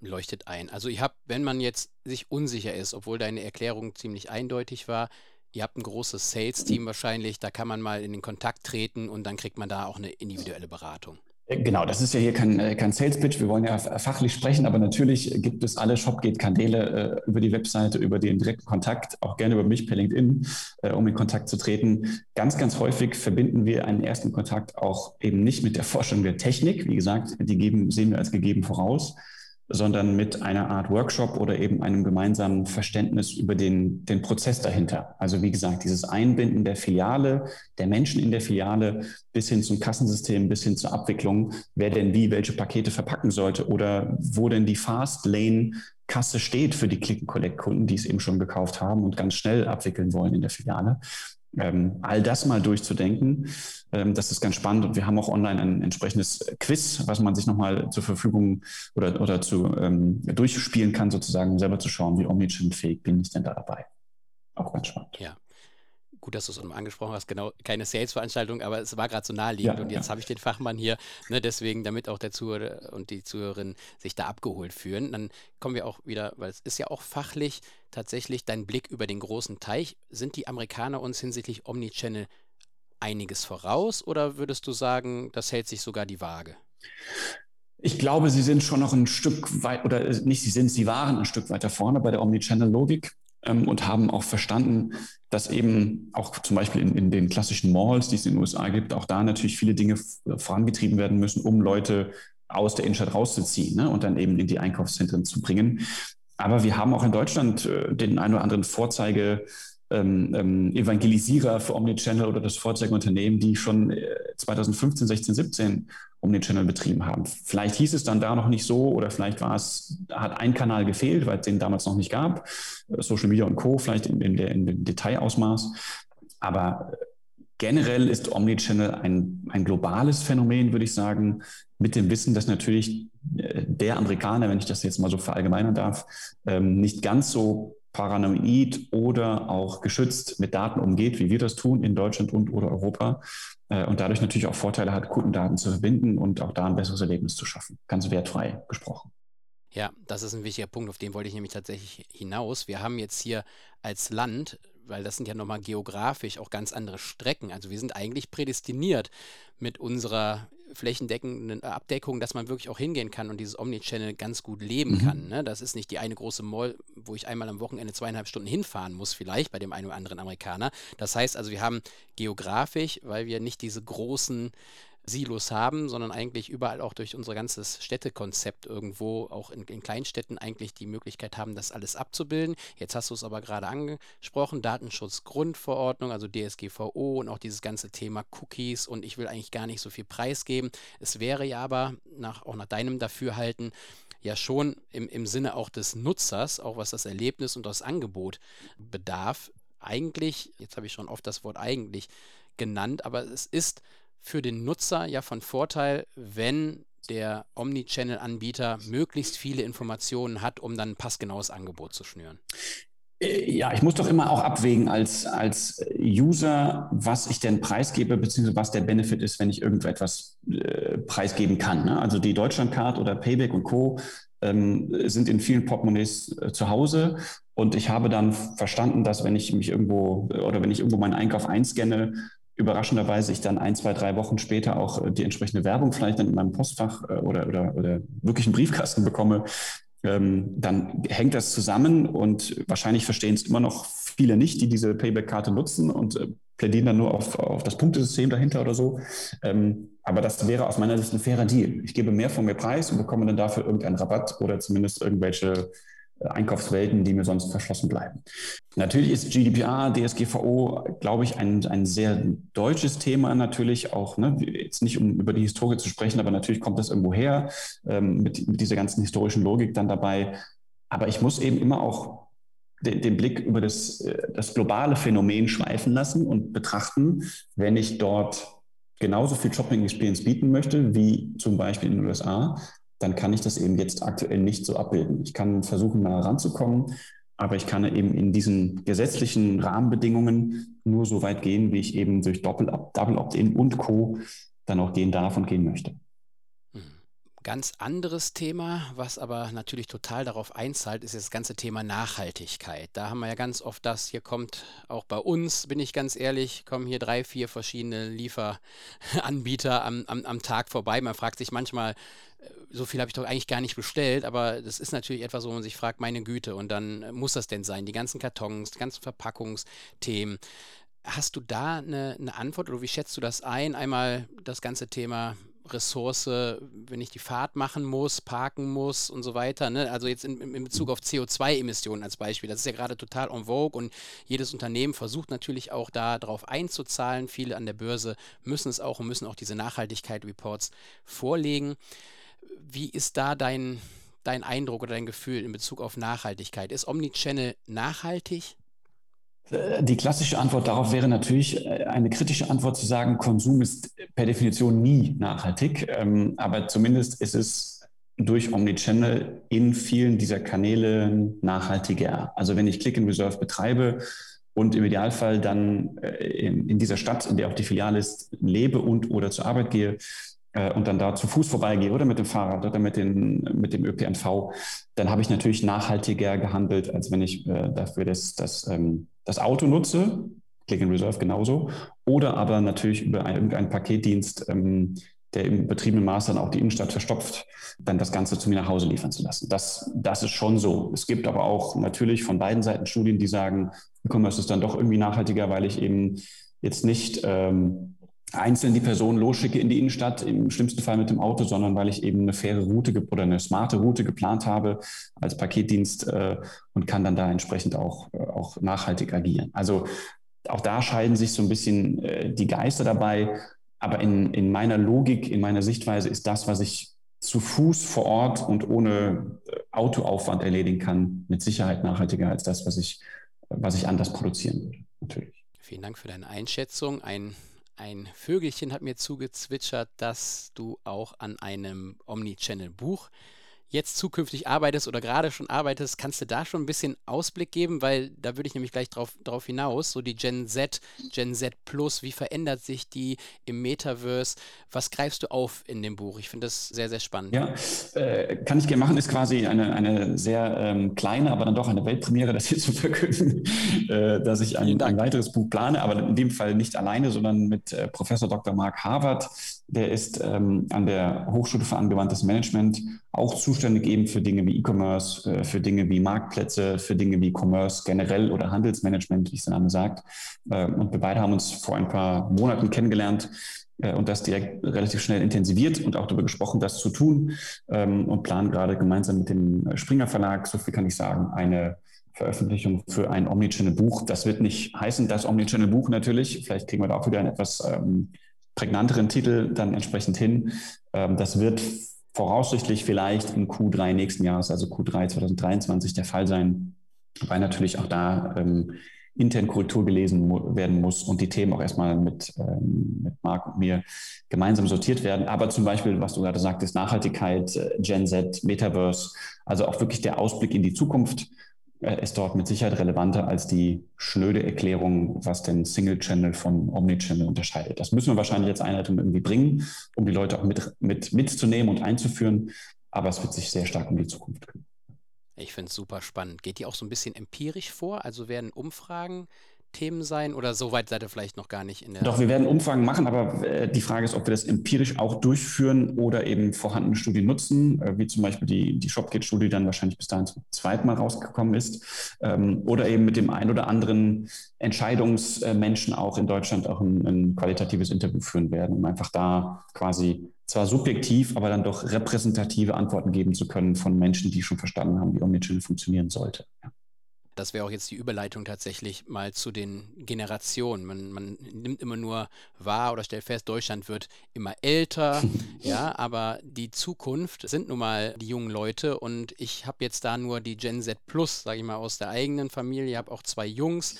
leuchtet ein. Also ich habe, wenn man jetzt sich unsicher ist, obwohl deine Erklärung ziemlich eindeutig war, ihr habt ein großes Sales-Team wahrscheinlich, da kann man mal in den Kontakt treten und dann kriegt man da auch eine individuelle Beratung. Äh, genau, das ist ja hier kein, äh, kein Sales Pitch. Wir wollen ja fachlich sprechen, aber natürlich gibt es alle Shopgate-Kanäle äh, über die Webseite, über den direkten Kontakt, auch gerne über mich per LinkedIn, äh, um in Kontakt zu treten. Ganz, ganz häufig verbinden wir einen ersten Kontakt auch eben nicht mit der Forschung der Technik. Wie gesagt, die geben, sehen wir als gegeben voraus, sondern mit einer Art Workshop oder eben einem gemeinsamen Verständnis über den, den Prozess dahinter. Also wie gesagt, dieses Einbinden der Filiale, der Menschen in der Filiale bis hin zum Kassensystem, bis hin zur Abwicklung, wer denn wie welche Pakete verpacken sollte oder wo denn die Fast Lane Kasse steht für die Click-and-Collect-Kunden, die es eben schon gekauft haben und ganz schnell abwickeln wollen in der Filiale. Ähm, all das mal durchzudenken, ähm, das ist ganz spannend. Und wir haben auch online ein entsprechendes Quiz, was man sich nochmal zur Verfügung oder, oder zu, ähm, durchspielen kann, sozusagen, um selber zu schauen, wie omnichannel-fähig bin ich denn da dabei. Auch ganz spannend. Ja gut, dass du es angesprochen hast, genau, keine Sales-Veranstaltung, aber es war gerade so naheliegend ja, und jetzt ja. habe ich den Fachmann hier, ne, deswegen, damit auch der Zuhörer und die Zuhörerin sich da abgeholt fühlen. Dann kommen wir auch wieder, weil es ist ja auch fachlich tatsächlich dein Blick über den großen Teich. Sind die Amerikaner uns hinsichtlich Omnichannel einiges voraus oder würdest du sagen, das hält sich sogar die Waage? Ich glaube, sie sind schon noch ein Stück weit, oder nicht sie sind, sie waren ein Stück weiter vorne bei der Omnichannel-Logik ähm, und haben auch verstanden, dass eben auch zum Beispiel in, in, den klassischen Malls, die es in den USA gibt, auch da natürlich viele Dinge vorangetrieben werden müssen, um Leute aus der Innenstadt rauszuziehen ne, und dann eben in die Einkaufszentren zu bringen. Aber wir haben auch in Deutschland äh, den einen oder anderen Vorzeige ähm, ähm, Evangelisierer für Omnichannel oder das Vorzeigeunternehmen, die schon 2015, 16, 17 Omnichannel betrieben haben. Vielleicht hieß es dann da noch nicht so oder vielleicht war es, hat ein Kanal gefehlt, weil es den damals noch nicht gab. Äh, Social Media und Co. vielleicht in, in, in dem Detailausmaß. Aber generell ist Omnichannel ein, ein globales Phänomen, würde ich sagen, mit dem Wissen, dass natürlich äh, der Amerikaner, wenn ich das jetzt mal so verallgemeinern darf, ähm, nicht ganz so paranoid oder auch geschützt mit Daten umgeht, wie wir das tun in Deutschland und oder Europa äh, und dadurch natürlich auch Vorteile hat, Kundendaten zu verbinden und auch da ein besseres Erlebnis zu schaffen. Ganz wertfrei gesprochen. Ja, das ist ein wichtiger Punkt, auf den wollte ich nämlich tatsächlich hinaus. Wir haben jetzt hier als Land weil das sind ja nochmal geografisch auch ganz andere Strecken. Also wir sind eigentlich prädestiniert mit unserer flächendeckenden Abdeckung, dass man wirklich auch hingehen kann und dieses Omnichannel ganz gut leben mhm. kann. Ne? Das ist nicht die eine große Mall, wo ich einmal am Wochenende zweieinhalb Stunden hinfahren muss, vielleicht bei dem einen oder anderen Amerikaner. Das heißt also, wir haben geografisch, weil wir nicht diese großen Silos haben, sondern eigentlich überall auch durch unser ganzes Städtekonzept irgendwo, auch in, in, Kleinstädten eigentlich die Möglichkeit haben, das alles abzubilden. Jetzt hast du es aber gerade angesprochen, Datenschutzgrundverordnung, also DSGVO und auch dieses ganze Thema Cookies und ich will eigentlich gar nicht so viel preisgeben. Es wäre ja aber nach, auch nach deinem Dafürhalten ja schon im, im Sinne auch des Nutzers, auch was das Erlebnis und das Angebot bedarf, eigentlich, jetzt habe ich schon oft das Wort eigentlich genannt, aber es ist für den Nutzer ja von Vorteil, wenn der Omnichannel-Anbieter möglichst viele Informationen hat, um dann ein passgenaues Angebot zu schnüren. Äh, ja, ich muss doch immer auch abwägen als, als User, was ich denn preisgebe, beziehungsweise was der Benefit ist, wenn ich irgendetwas äh, preisgeben kann. Ne? Also die Deutschlandcard oder Payback und Co. Ähm, sind in vielen Portemonnaies äh, zu Hause. Und ich habe dann verstanden, dass wenn ich mich irgendwo oder wenn ich irgendwo meinen Einkauf einscanne, überraschenderweise ich dann ein, zwei, drei Wochen später auch äh, die entsprechende Werbung vielleicht dann in meinem Postfach äh, oder, oder, oder wirklich einen Briefkasten bekomme, ähm, dann hängt das zusammen und wahrscheinlich verstehen es immer noch viele nicht, die diese Payback-Karte nutzen und äh, plädieren dann nur auf, auf das Punktesystem dahinter oder so. Ähm, aber das wäre aus meiner Sicht ein fairer Deal. Ich gebe mehr von mir Preis und bekomme dann dafür irgendeinen Rabatt oder zumindest irgendwelche Einkaufswelten, die mir sonst verschlossen bleiben. Natürlich ist GDPR, DSGVO, glaube ich, ein, ein sehr deutsches Thema natürlich auch, ne? jetzt nicht um über die Historie zu sprechen, aber natürlich kommt das irgendwo her, ähm, mit, mit dieser ganzen historischen Logik dann dabei. Aber ich muss eben immer auch den, den Blick über das, äh, das globale Phänomen schweifen lassen und betrachten, wenn ich dort genauso viel Shopping Experience bieten möchte, wie zum Beispiel in den USA, dann kann ich das eben jetzt aktuell nicht so abbilden. Ich kann versuchen, nah ranzukommen, aber ich kann eben in diesen gesetzlichen Rahmenbedingungen nur so weit gehen, wie ich eben durch Double Opt-in und Co. dann auch gehen darf und gehen möchte. Ganz anderes Thema, was aber natürlich total darauf einzahlt, ist das ganze Thema Nachhaltigkeit. Da haben wir ja ganz oft das, hier kommt auch bei uns, bin ich ganz ehrlich, kommen hier drei, vier verschiedene Lieferanbieter am, am, am Tag vorbei. Man fragt sich manchmal, äh, so viel habe ich doch eigentlich gar nicht bestellt, aber das ist natürlich etwas, wo man sich fragt, meine Güte, und dann muss das denn sein, die ganzen Kartons, die ganzen Verpackungsthemen. Hast du da eine, eine Antwort oder wie schätzt du das ein? Einmal das ganze Thema Ressource, wenn ich die Fahrt machen muss, parken muss und so weiter. Ne? Also jetzt in, in Bezug auf CO2-Emissionen als Beispiel. Das ist ja gerade total en vogue und jedes Unternehmen versucht natürlich auch da drauf einzuzahlen. Viele an der Börse müssen es auch und müssen auch diese Nachhaltigkeit-Reports vorlegen. Wie ist da dein, dein Eindruck oder dein Gefühl in Bezug auf Nachhaltigkeit? Ist Omnichannel nachhaltig? Äh, die klassische Antwort darauf wäre natürlich äh, eine kritische Antwort zu sagen, Konsum ist per Definition nie nachhaltig, ähm, aber zumindest ist es durch Omnichannel in vielen dieser Kanäle nachhaltiger. Also wenn ich Click and Reserve betreibe und im Idealfall dann äh, in dieser Stadt, in der auch die Filiale ist, lebe und oder zur Arbeit gehe, und dann da zu Fuß vorbeigehe oder mit dem Fahrrad oder mit, den, mit dem ÖPNV, dann habe ich natürlich nachhaltiger gehandelt, als wenn ich äh, dafür das, das ähm, das Auto nutze, Click and Reserve genauso, oder aber natürlich über ein, irgendeinen Paketdienst, ähm, der im betriebenen Maß dann auch die Innenstadt verstopft, dann das Ganze zu mir nach Hause liefern zu lassen. Das, das ist schon so. Es gibt aber auch natürlich von beiden Seiten Studien, die sagen, E-Commerce ist dann doch irgendwie nachhaltiger, weil ich eben jetzt nicht ähm, einzeln die Person losschicke in die Innenstadt, im schlimmsten Fall mit dem Auto, sondern weil ich eben eine faire Route oder eine smarte Route geplant habe als Paketdienst äh, und kann dann da entsprechend auch, äh, auch nachhaltig agieren. Also auch da scheiden sich so ein bisschen äh, die Geister dabei. Aber in, in meiner Logik, in meiner Sichtweise ist das, was ich zu Fuß vor Ort und ohne äh, Autoaufwand erledigen kann, mit Sicherheit nachhaltiger als das, was ich, was ich anders produzieren würde. Natürlich. Vielen Dank für deine Einschätzung. Ein ein Vögelchen hat mir zugezwitschert, dass du auch an einem Omnichannel-Buch jetzt zukünftig arbeitest oder gerade schon arbeitest, kannst du da schon ein bisschen Ausblick geben? Weil da würde ich nämlich gleich drauf, drauf hinaus, so die Gen Z, Gen Z Plus, wie verändert sich die im Metaverse? Was greifst du auf in dem Buch? Ich finde das sehr, sehr spannend. Ja, äh, kann ich gerne machen, ist quasi eine, eine sehr ähm, kleine, aber dann doch eine Weltpremiere, <laughs> das hier zu verkünden, äh, dass ich ein, ein, weiteres Buch plane, aber in dem Fall nicht alleine, sondern mit äh, Professor Dr. Mark Harvard. Der ist ähm, an der Hochschule für angewandtes Management auch zuständig eben für Dinge wie E-Commerce, äh, für Dinge wie Marktplätze, für Dinge wie Commerce generell oder Handelsmanagement, wie es der Name sagt. Äh, und wir beide haben uns vor ein paar Monaten kennengelernt äh, und das direkt relativ schnell intensiviert und auch darüber gesprochen, das zu tun ähm, und planen gerade gemeinsam mit dem Springer Verlag, so viel kann ich sagen, eine Veröffentlichung für ein Omnichannel-Buch. Das wird nicht heißen, das Omnichannel-Buch natürlich. Vielleicht kriegen wir da auch wieder einen etwas ähm, prägnanteren Titel dann entsprechend hin. Ähm, das wird voraussichtlich vielleicht im Q3 nächsten Jahres, also Q3 2023 der Fall sein, weil natürlich auch da ähm, intern Kultur gelesen werden muss und die Themen auch erstmal mit, ähm, mit Marc und mir gemeinsam sortiert werden. Aber zum Beispiel, was du gerade sagtest, Nachhaltigkeit, äh, Gen Z, Metaverse, also auch wirklich der Ausblick in die Zukunft ist dort mit Sicherheit relevanter als die schnöde Erklärung, was den Single-Channel von Omnichannel unterscheidet. Das müssen wir wahrscheinlich jetzt Einleitung irgendwie bringen, um die Leute auch mit, mit, mitzunehmen und einzuführen. Aber es wird sich sehr stark um die Zukunft kümmern. Ich finde es super spannend. Geht die auch so ein bisschen empirisch vor? Also werden Umfragen Themen sein oder so weit seid ihr vielleicht noch gar nicht in der. Doch, wir werden Umfragen machen, aber äh, die Frage ist, ob wir das empirisch auch durchführen oder eben vorhandene Studien nutzen, äh, wie zum Beispiel die, die Shopgate-Studie dann wahrscheinlich bis dahin zum zweiten Mal rausgekommen ist, ähm, oder eben mit dem ein oder anderen Entscheidungsmenschen auch in Deutschland auch ein, ein qualitatives Interview führen werden, um einfach da quasi zwar subjektiv, aber dann doch repräsentative Antworten geben zu können von Menschen, die schon verstanden haben, wie Omnichannel funktionieren sollte. Ja das wäre auch jetzt die Überleitung tatsächlich mal zu den Generationen. Man, man nimmt immer nur wahr oder stellt fest, Deutschland wird immer älter, <laughs> ja, aber die Zukunft sind nun mal die jungen Leute und ich habe jetzt da nur die Gen Z Plus, sage ich mal, aus der eigenen Familie, habe auch zwei Jungs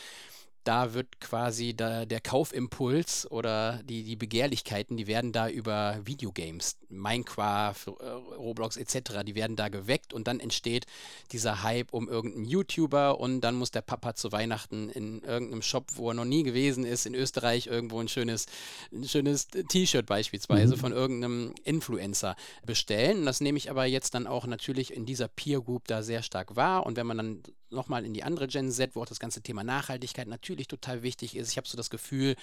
da wird quasi da, der Kaufimpuls oder die, die Begehrlichkeiten, die werden da über Videogames, Minecraft, äh, Roblox etc., die werden da geweckt und dann entsteht dieser Hype um irgendeinen YouTuber und dann muss der Papa zu Weihnachten in irgendeinem Shop, wo er noch nie gewesen ist, in Österreich irgendwo ein schönes, ein schönes T-Shirt beispielsweise mhm. von irgendeinem Influencer bestellen. Und das nehme ich aber jetzt dann auch natürlich in dieser Peer Group da sehr stark wahr und wenn man dann nochmal in die andere Gen Z, wo auch das ganze Thema Nachhaltigkeit natürlich total wichtig ist. Ich habe so das Gefühl,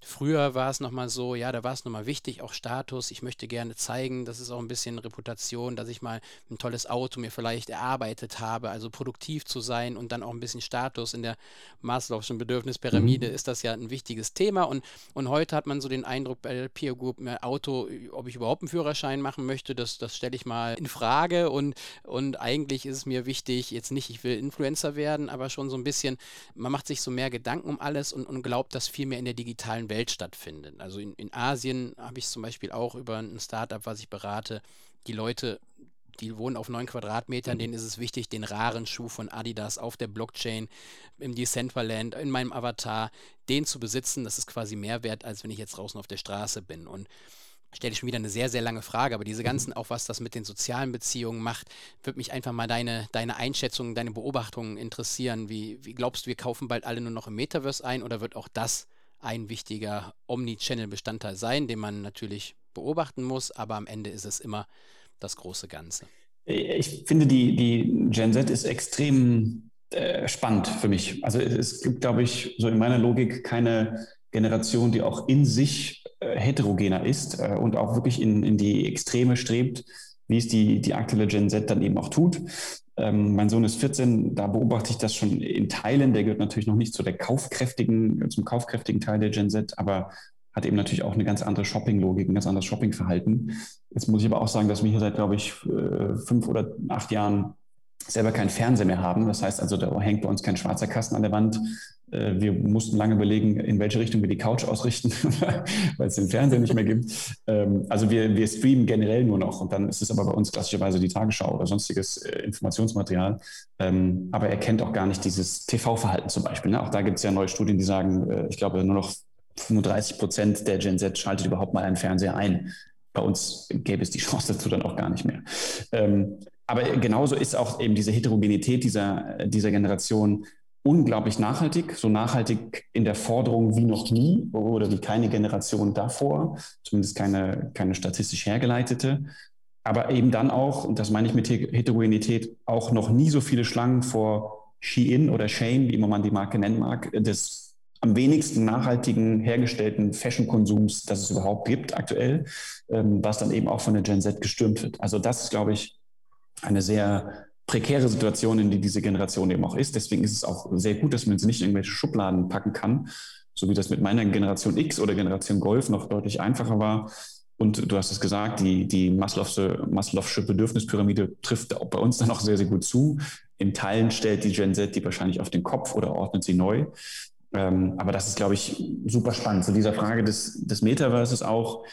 Früher war es nochmal so, ja, da war es nochmal wichtig, auch Status. Ich möchte gerne zeigen, das ist auch ein bisschen Reputation, dass ich mal ein tolles Auto mir vielleicht erarbeitet habe, also produktiv zu sein und dann auch ein bisschen Status in der Maslow'schen Bedürfnispyramide mhm. ist das ja ein wichtiges Thema. Und, und heute hat man so den Eindruck bei der Peer Group, mein Auto, ob ich überhaupt einen Führerschein machen möchte, das, das stelle ich mal in Frage. Und, und eigentlich ist es mir wichtig, jetzt nicht, ich will Influencer werden, aber schon so ein bisschen, man macht sich so mehr Gedanken um alles und, und glaubt, dass viel mehr in der digitalen Welt stattfindet. Also in, in Asien habe ich zum Beispiel auch über ein Startup, was ich berate, die Leute, die wohnen auf neun Quadratmetern, denen ist es wichtig, den raren Schuh von Adidas auf der Blockchain, im Decentraland, in meinem Avatar, den zu besitzen. Das ist quasi mehr wert, als wenn ich jetzt draußen auf der Straße bin. Und stelle ich schon wieder eine sehr, sehr lange Frage, aber diese ganzen, auch was das mit den sozialen Beziehungen macht, würde mich einfach mal deine, deine Einschätzung, deine Beobachtungen interessieren. Wie, wie glaubst du, wir kaufen bald alle nur noch im Metaverse ein oder wird auch das ein wichtiger Omni-Channel-Bestandteil sein, den man natürlich beobachten muss, aber am Ende ist es immer das große Ganze. Ich finde, die, die Gen Z ist extrem äh, spannend für mich. Also es gibt, glaube ich, so in meiner Logik keine Generation, die auch in sich äh, heterogener ist äh, und auch wirklich in, in die Extreme strebt, wie es die, die aktuelle Gen Z dann eben auch tut. Ähm, mein Sohn ist 14, da beobachte ich das schon in Teilen. Der gehört natürlich noch nicht zu der kaufkräftigen, zum kaufkräftigen Teil der Gen Z, aber hat eben natürlich auch eine ganz andere Shopping-Logik, ein ganz anderes Shopping-Verhalten. Jetzt muss ich aber auch sagen, dass wir hier seit, glaube ich, äh, fünf oder acht Jahren selber keinen Fernseher mehr haben. Das heißt also, da hängt bei uns kein schwarzer Kasten an der Wand. Äh, wir mussten lange überlegen, in welche Richtung wir die Couch ausrichten, <laughs> weil es den Fernseher nicht mehr gibt. Ähm, also wir, wir streamen generell nur noch und dann ist es aber bei uns klassischerweise die Tagesschau oder sonstiges äh, Informationsmaterial. Ähm, aber er kennt auch gar nicht dieses TV-Verhalten zum Beispiel. Ne? Auch da gibt es ja neue Studien, die sagen, äh, ich glaube, nur noch 35 Prozent der Gen Z schaltet überhaupt mal einen Fernseher ein. Bei uns gäbe es die Chance dazu dann auch gar nicht mehr. Ähm, aber genauso ist auch eben diese Heterogenität dieser, dieser Generation unglaublich nachhaltig, so nachhaltig in der Forderung wie noch nie oder wie keine Generation davor, zumindest keine, keine statistisch hergeleitete. Aber eben dann auch, und das meine ich mit Heterogenität, auch noch nie so viele Schlangen vor Shein oder Shane, wie immer man die Marke nennen mag, des am wenigsten nachhaltigen hergestellten Fashion-Konsums, das es überhaupt gibt aktuell, ähm, was dann eben auch von der Gen Z gestürmt wird. Also das ist, glaube ich, eine sehr prekäre Situation, in die diese Generation eben auch ist. Deswegen ist es auch sehr gut, dass man sie nicht in irgendwelche Schubladen packen kann, so wie das mit meiner Generation X oder Generation Golf noch deutlich einfacher war. Und du hast es gesagt, die, die Maslow'sche, Maslow'sche Bedürfnispyramide trifft auch bei uns dann auch sehr, sehr gut zu. In Teilen stellt die Gen Z die wahrscheinlich auf den Kopf oder ordnet sie neu. Ähm, aber das ist, glaube ich, super spannend. Zu dieser Frage des, des Metaverses auch,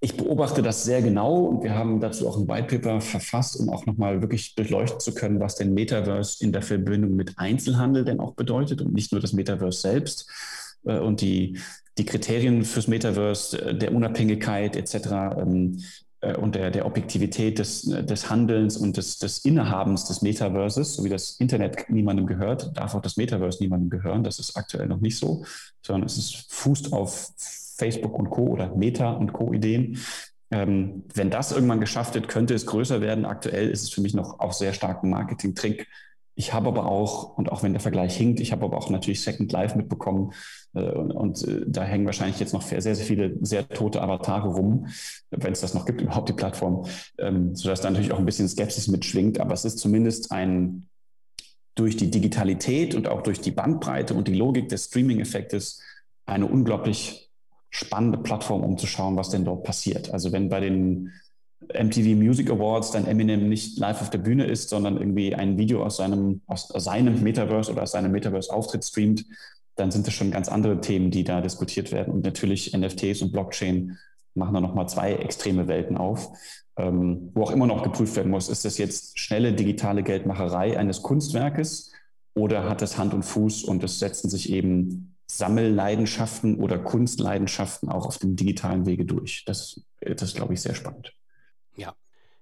ich beobachte das sehr genau und wir haben dazu auch ein White Paper verfasst, um auch nochmal wirklich durchleuchten zu können, was denn Metaverse in der Verbindung mit Einzelhandel denn auch bedeutet und nicht nur das Metaverse selbst äh, und die, die Kriterien fürs Metaverse äh, der Unabhängigkeit etc. Ähm, äh, und der, der Objektivität des, des Handelns und des, des Innehabens des Metaverses, so wie das Internet niemandem gehört, darf auch das Metaverse niemandem gehören. Das ist aktuell noch nicht so, sondern es ist, fußt auf Facebook und Co. oder Meta und Co-Ideen. Ähm, wenn das irgendwann geschafft wird, könnte es größer werden. Aktuell ist es für mich noch auch sehr stark ein Marketing-Trick. Ich habe aber auch, und auch wenn der Vergleich hinkt, ich habe aber auch natürlich Second Life mitbekommen. Äh, und, und äh, da hängen wahrscheinlich jetzt noch sehr, sehr viele sehr tote Avatare rum, wenn es das noch gibt, überhaupt die Plattform, ähm, sodass da natürlich auch ein bisschen Skepsis mitschwingt. Aber es ist zumindest ein durch die Digitalität und auch durch die Bandbreite und die Logik des Streaming-Effektes eine unglaublich spannende Plattform, um zu schauen, was denn dort passiert. Also wenn bei den MTV Music Awards dann Eminem nicht live auf der Bühne ist, sondern irgendwie ein Video aus seinem, aus seinem Metaverse oder aus seinem Metaverse-Auftritt streamt, dann sind das schon ganz andere Themen, die da diskutiert werden. Und natürlich NFTs und Blockchain machen da nochmal zwei extreme Welten auf, ähm, wo auch immer noch geprüft werden muss, ist das jetzt schnelle digitale Geldmacherei eines Kunstwerkes oder hat es Hand und Fuß und es setzen sich eben Sammelleidenschaften oder Kunstleidenschaften auch auf dem digitalen Wege durch. Das, das glaube ich, sehr spannend. Ja,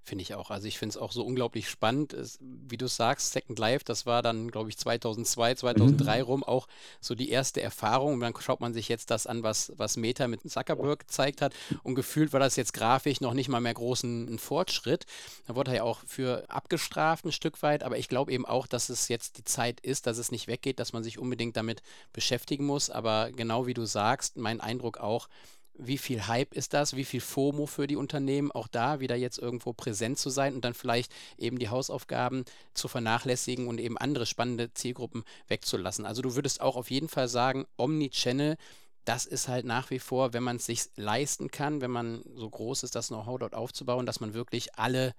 Finde ich auch. Also ich finde es auch so unglaublich spannend. Es, wie du sagst, Second Life, das war dann, glaube ich, 2002, 2003 mhm. rum auch so die erste Erfahrung. Und dann schaut man sich jetzt das an, was, was Meta mit Zuckerberg gezeigt hat. Und gefühlt war das jetzt grafisch noch nicht mal mehr großen Fortschritt. Da wurde er ja auch für abgestraft ein Stück weit. Aber ich glaube eben auch, dass es jetzt die Zeit ist, dass es nicht weggeht, dass man sich unbedingt damit beschäftigen muss. Aber genau wie du sagst, mein Eindruck auch, wie viel Hype ist das, wie viel FOMO für die Unternehmen, auch da wieder jetzt irgendwo präsent zu sein und dann vielleicht eben die Hausaufgaben zu vernachlässigen und eben andere spannende Zielgruppen wegzulassen. Also du würdest auch auf jeden Fall sagen, Omnichannel, das ist halt nach wie vor, wenn man es sich leisten kann, wenn man so groß ist, das Know-how dort aufzubauen, dass man wirklich alle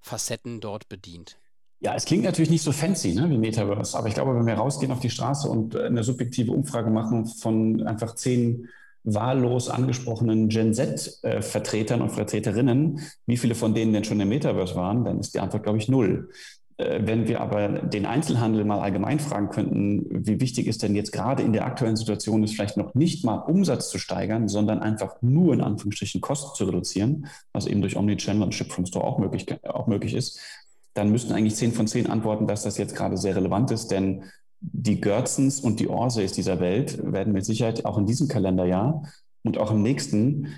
Facetten dort bedient. Ja, es klingt natürlich nicht so fancy ne, wie Metaverse, aber ich glaube, wenn wir rausgehen auf die Straße und eine subjektive Umfrage machen von einfach zehn wahllos angesprochenen Gen Z-Vertretern und Vertreterinnen, wie viele von denen denn schon im Metaverse waren, dann ist die Antwort, glaube ich, null. Äh, wenn wir aber den Einzelhandel mal allgemein fragen könnten, wie wichtig ist denn jetzt gerade in der aktuellen Situation ist, vielleicht noch nicht mal Umsatz zu steigern, sondern einfach nur in Anführungsstrichen Kosten zu reduzieren, was eben durch Omnichannel und Ship from Store auch möglich, auch möglich ist, dann müssten eigentlich zehn von zehn antworten, dass das jetzt gerade sehr relevant ist, denn die Görzens und die Orseys dieser Welt werden mit Sicherheit auch in diesem Kalenderjahr und auch im nächsten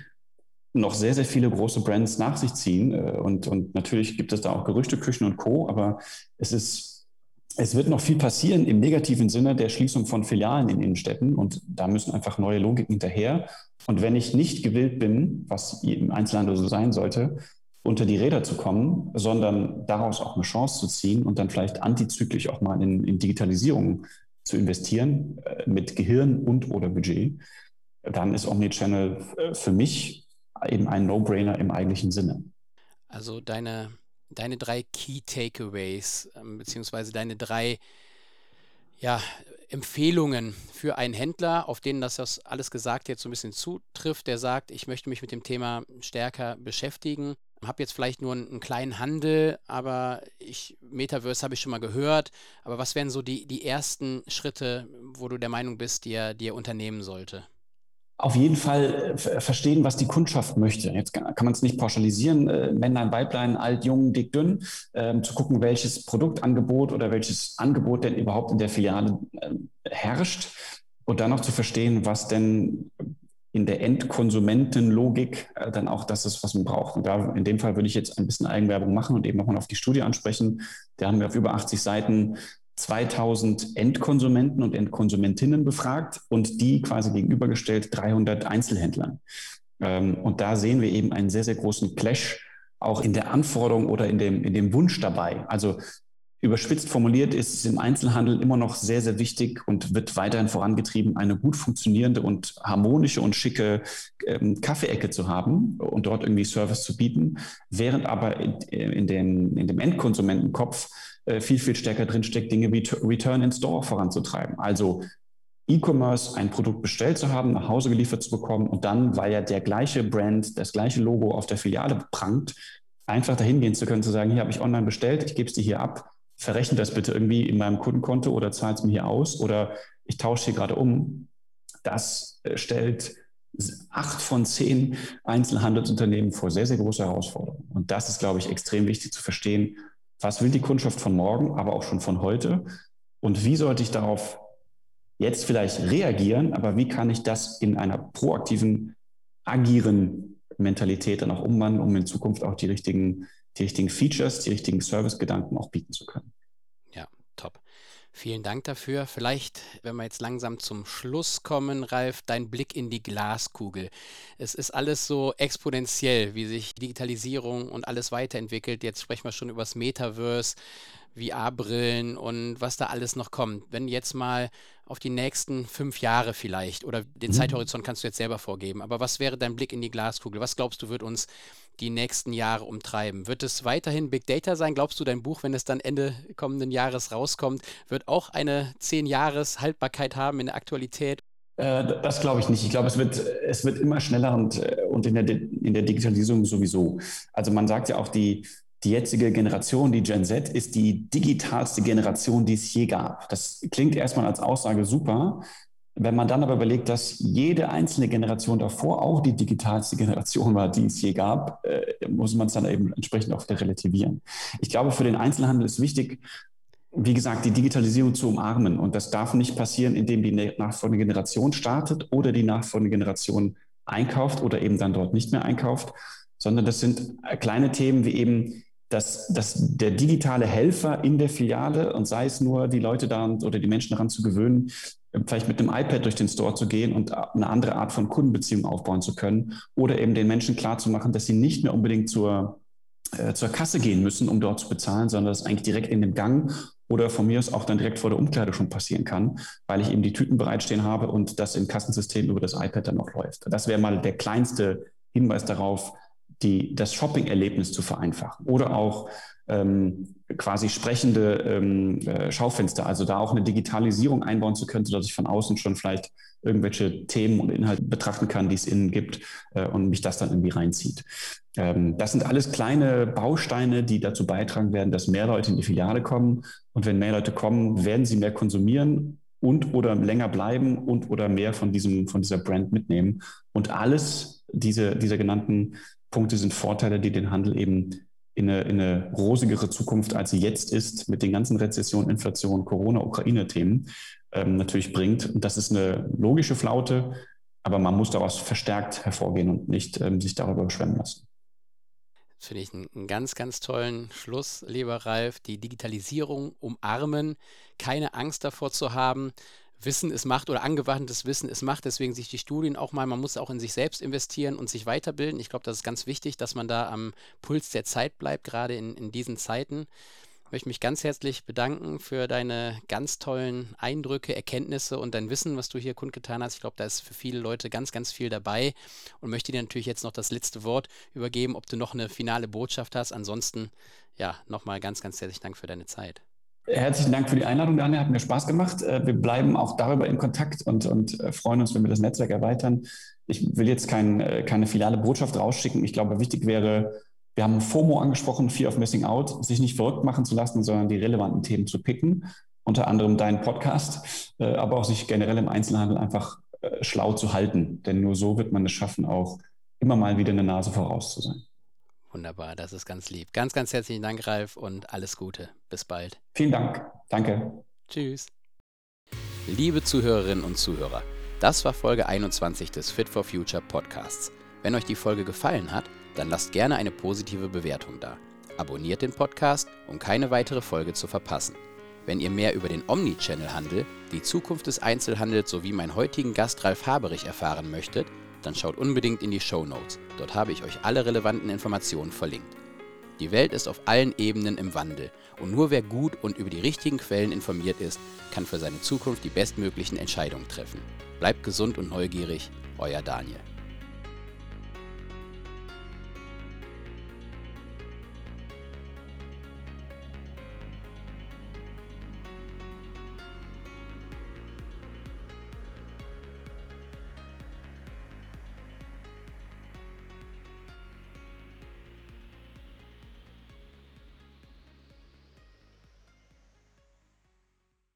noch sehr, sehr viele große Brands nach sich ziehen. Äh, und, und natürlich gibt es da auch Gerüchte, Küchen und Co. Aber es ist, es wird noch viel passieren im negativen Sinne der Schließung von Filialen in Innenstädten. Und da müssen einfach neue Logiken hinterher. Und wenn ich nicht gewillt bin, was im Einzelhandel so sein sollte, unter die Räder zu kommen, sondern daraus auch eine Chance zu ziehen und dann vielleicht antizyklisch auch mal in, in Digitalisierung zu investieren äh, mit Gehirn und oder Budget, dann ist Omnichannel äh, für mich eben ein No-Brainer im eigentlichen Sinne. Also deine, deine drei Key Takeaways, ähm, beziehungsweise deine drei ja, Empfehlungen für einen Händler, auf denen das, das alles gesagt jetzt so ein bisschen zutrifft, der sagt, ich möchte mich mit dem Thema stärker beschäftigen habe jetzt vielleicht nur einen, kleinen Handel, aber ich, Metaverse habe ich schon mal gehört. Aber was wären so die, die ersten Schritte, wo du der Meinung bist, die er, die er unternehmen sollte? Auf jeden Fall äh, verstehen, was die Kundschaft möchte. Jetzt kann, man es nicht pauschalisieren, äh, Männlein, Weiblein, alt, jung, dick, dünn, ähm, zu gucken, welches Produktangebot oder welches Angebot denn überhaupt in der Filiale äh, herrscht und dann noch zu verstehen, was denn in der Endkonsumentenlogik äh, dann auch das ist, was man braucht. Und da in dem Fall würde ich jetzt ein bisschen Eigenwerbung machen und eben nochmal auf die Studie ansprechen. Da haben wir auf über 80 Seiten 2000 Endkonsumenten und Endkonsumentinnen befragt und die quasi gegenübergestellt 300 Einzelhändlern. Ähm, und da sehen wir eben einen sehr, sehr großen Clash auch in der Anforderung oder in dem, in dem Wunsch dabei. Also Überspitzt formuliert ist es im Einzelhandel immer noch sehr, sehr wichtig und wird weiterhin vorangetrieben, eine gut funktionierende und harmonische und schicke ähm, Kaffeeecke zu haben und dort irgendwie Service zu bieten, während aber in, in, dem, in dem Endkonsumentenkopf äh, viel, viel stärker drinsteckt, Dinge wie Return in Store voranzutreiben. Also E-Commerce ein Produkt bestellt zu haben, nach Hause geliefert zu bekommen und dann, weil ja der gleiche Brand, das gleiche Logo auf der Filiale prangt, einfach dahin gehen zu können, zu sagen, hier habe ich online bestellt, ich gebe es dir hier ab verrechne das bitte irgendwie in meinem Kundenkonto oder zahle es mir hier aus oder ich tausche hier gerade um. Das äh, stellt acht von zehn Einzelhandelsunternehmen vor sehr, sehr große Herausforderungen. Und das ist, glaube ich, extrem wichtig zu verstehen. Was will die Kundschaft von morgen, aber auch schon von heute? Und wie sollte ich darauf jetzt vielleicht reagieren, aber wie kann ich das in einer proaktiven, agieren Mentalität dann auch umwandeln, um in Zukunft auch die richtigen die richtigen Features, die richtigen Servicegedanken auch bieten zu können. Ja, top. Vielen Dank dafür. Vielleicht, wenn wir jetzt langsam zum Schluss kommen, Ralf, dein Blick in die Glaskugel. Es ist alles so exponentiell, wie sich Digitalisierung und alles weiterentwickelt. Jetzt sprechen wir schon über das Metaverse. VR-Brillen und was da alles noch kommt. Wenn jetzt mal auf die nächsten fünf Jahre vielleicht oder den mhm. Zeithorizont kannst du jetzt selber vorgeben, aber was wäre dein Blick in die Glaskugel? Was glaubst du, wird uns die nächsten Jahre umtreiben? Wird es weiterhin Big Data sein? Glaubst du, dein Buch, wenn es dann Ende kommenden Jahres rauskommt, wird auch eine zehn Jahres Haltbarkeit haben in der Aktualität? Äh, das glaube ich nicht. Ich glaube, es wird, es wird immer schneller und, äh, und in, der, in der Digitalisierung sowieso. Also man sagt ja auch, die, die jetzige Generation, die Gen Z, ist die digitalste Generation, die es je gab. Das klingt erstmal als Aussage super. Wenn man dann aber überlegt, dass jede einzelne Generation davor auch die digitalste Generation war, die es je gab, äh, muss man es dann eben entsprechend auch relativieren. Ich glaube, für den Einzelhandel ist wichtig, wie gesagt, die Digitalisierung zu umarmen. Und das darf nicht passieren, indem die nachfolgende Generation startet oder die nachfolgende Generation einkauft oder eben dann dort nicht mehr einkauft, sondern das sind kleine Themen wie eben dass, dass der digitale Helfer in der Filiale und sei es nur die Leute da oder die Menschen daran zu gewöhnen, vielleicht mit einem iPad durch den Store zu gehen und eine andere Art von Kundenbeziehung aufbauen zu können oder eben den Menschen klarzumachen, dass sie nicht mehr unbedingt zur, äh, zur Kasse gehen müssen, um dort zu bezahlen, sondern das eigentlich direkt in dem Gang oder von mir aus auch dann direkt vor der Umkleide schon passieren kann, weil ich eben die Tüten bereitstehen habe und das im Kassensystem über das iPad dann auch läuft. Das wäre mal der kleinste Hinweis darauf, die, das Shopping-Erlebnis zu vereinfachen oder auch ähm, quasi sprechende ähm, äh, Schaufenster, also da auch eine Digitalisierung einbauen zu können, sodass ich von außen schon vielleicht irgendwelche Themen und Inhalte betrachten kann, die es innen gibt äh, und mich das dann irgendwie reinzieht. Ähm, das sind alles kleine Bausteine, die dazu beitragen werden, dass mehr Leute in die Filiale kommen. Und wenn mehr Leute kommen, werden sie mehr konsumieren und oder länger bleiben und oder mehr von diesem, von dieser Brand mitnehmen. Und alles diese, dieser genannten Punkte sind Vorteile, die den Handel eben in eine, in eine rosigere Zukunft, als sie jetzt ist, mit den ganzen Rezessionen, Inflation, Corona, Ukraine-Themen ähm, natürlich bringt. Und das ist eine logische Flaute, aber man muss daraus verstärkt hervorgehen und nicht ähm, sich darüber überschwemmen lassen. Das finde ich einen, ganz, ganz tollen Schluss, lieber Ralf. Die Digitalisierung umarmen, keine Angst davor zu haben, Wissen ist Macht oder angewandtes Wissen ist Macht. Deswegen sich die Studien auch mal, man muss auch in sich selbst investieren und sich weiterbilden. Ich glaube, das ist ganz wichtig, dass man da am Puls der Zeit bleibt, gerade in, in diesen Zeiten. Ich möchte mich ganz herzlich bedanken für deine ganz tollen Eindrücke, Erkenntnisse und dein Wissen, was du hier kundgetan hast. Ich glaube, da ist für viele Leute ganz, ganz viel dabei und möchte dir natürlich jetzt noch das letzte Wort übergeben, ob du noch eine finale Botschaft hast. Ansonsten, ja, nochmal ganz, ganz herzlichen Dank für deine Zeit. Herzlichen Dank für die Einladung, Daniel. Hat mir Spaß gemacht. Äh, wir bleiben auch darüber in Kontakt und, und äh, freuen uns, wenn wir das Netzwerk erweitern. Ich will jetzt kein, äh, keine finale Botschaft rausschicken. Ich glaube, wichtig wäre, wir haben FOMO angesprochen, Fear of Missing Out, sich nicht verrückt machen zu lassen, sondern die relevanten Themen zu picken. Unter anderem deinen Podcast, aber auch sich generell im Einzelhandel einfach schlau zu halten. Denn nur so wird man es schaffen, auch immer mal wieder eine Nase voraus zu sein. Wunderbar, das ist ganz lieb. Ganz, ganz herzlichen Dank, Ralf, und alles Gute. Bis bald. Vielen Dank. Danke. Tschüss. Liebe Zuhörerinnen und Zuhörer, das war Folge 21 des Fit for Future Podcasts. Wenn euch die Folge gefallen hat, dann lasst gerne eine positive Bewertung da. Abonniert den Podcast, um keine weitere Folge zu verpassen. Wenn ihr mehr über den Omnichannel-Handel, die Zukunft des Einzelhandels sowie meinen heutigen Gast Ralf Haberich erfahren möchtet, dann schaut unbedingt in die Show Notes. Dort habe ich euch alle relevanten Informationen verlinkt. Die Welt ist auf allen Ebenen im Wandel und nur wer gut und über die richtigen Quellen informiert ist, kann für seine Zukunft die bestmöglichen Entscheidungen treffen. Bleibt gesund und neugierig, euer Daniel.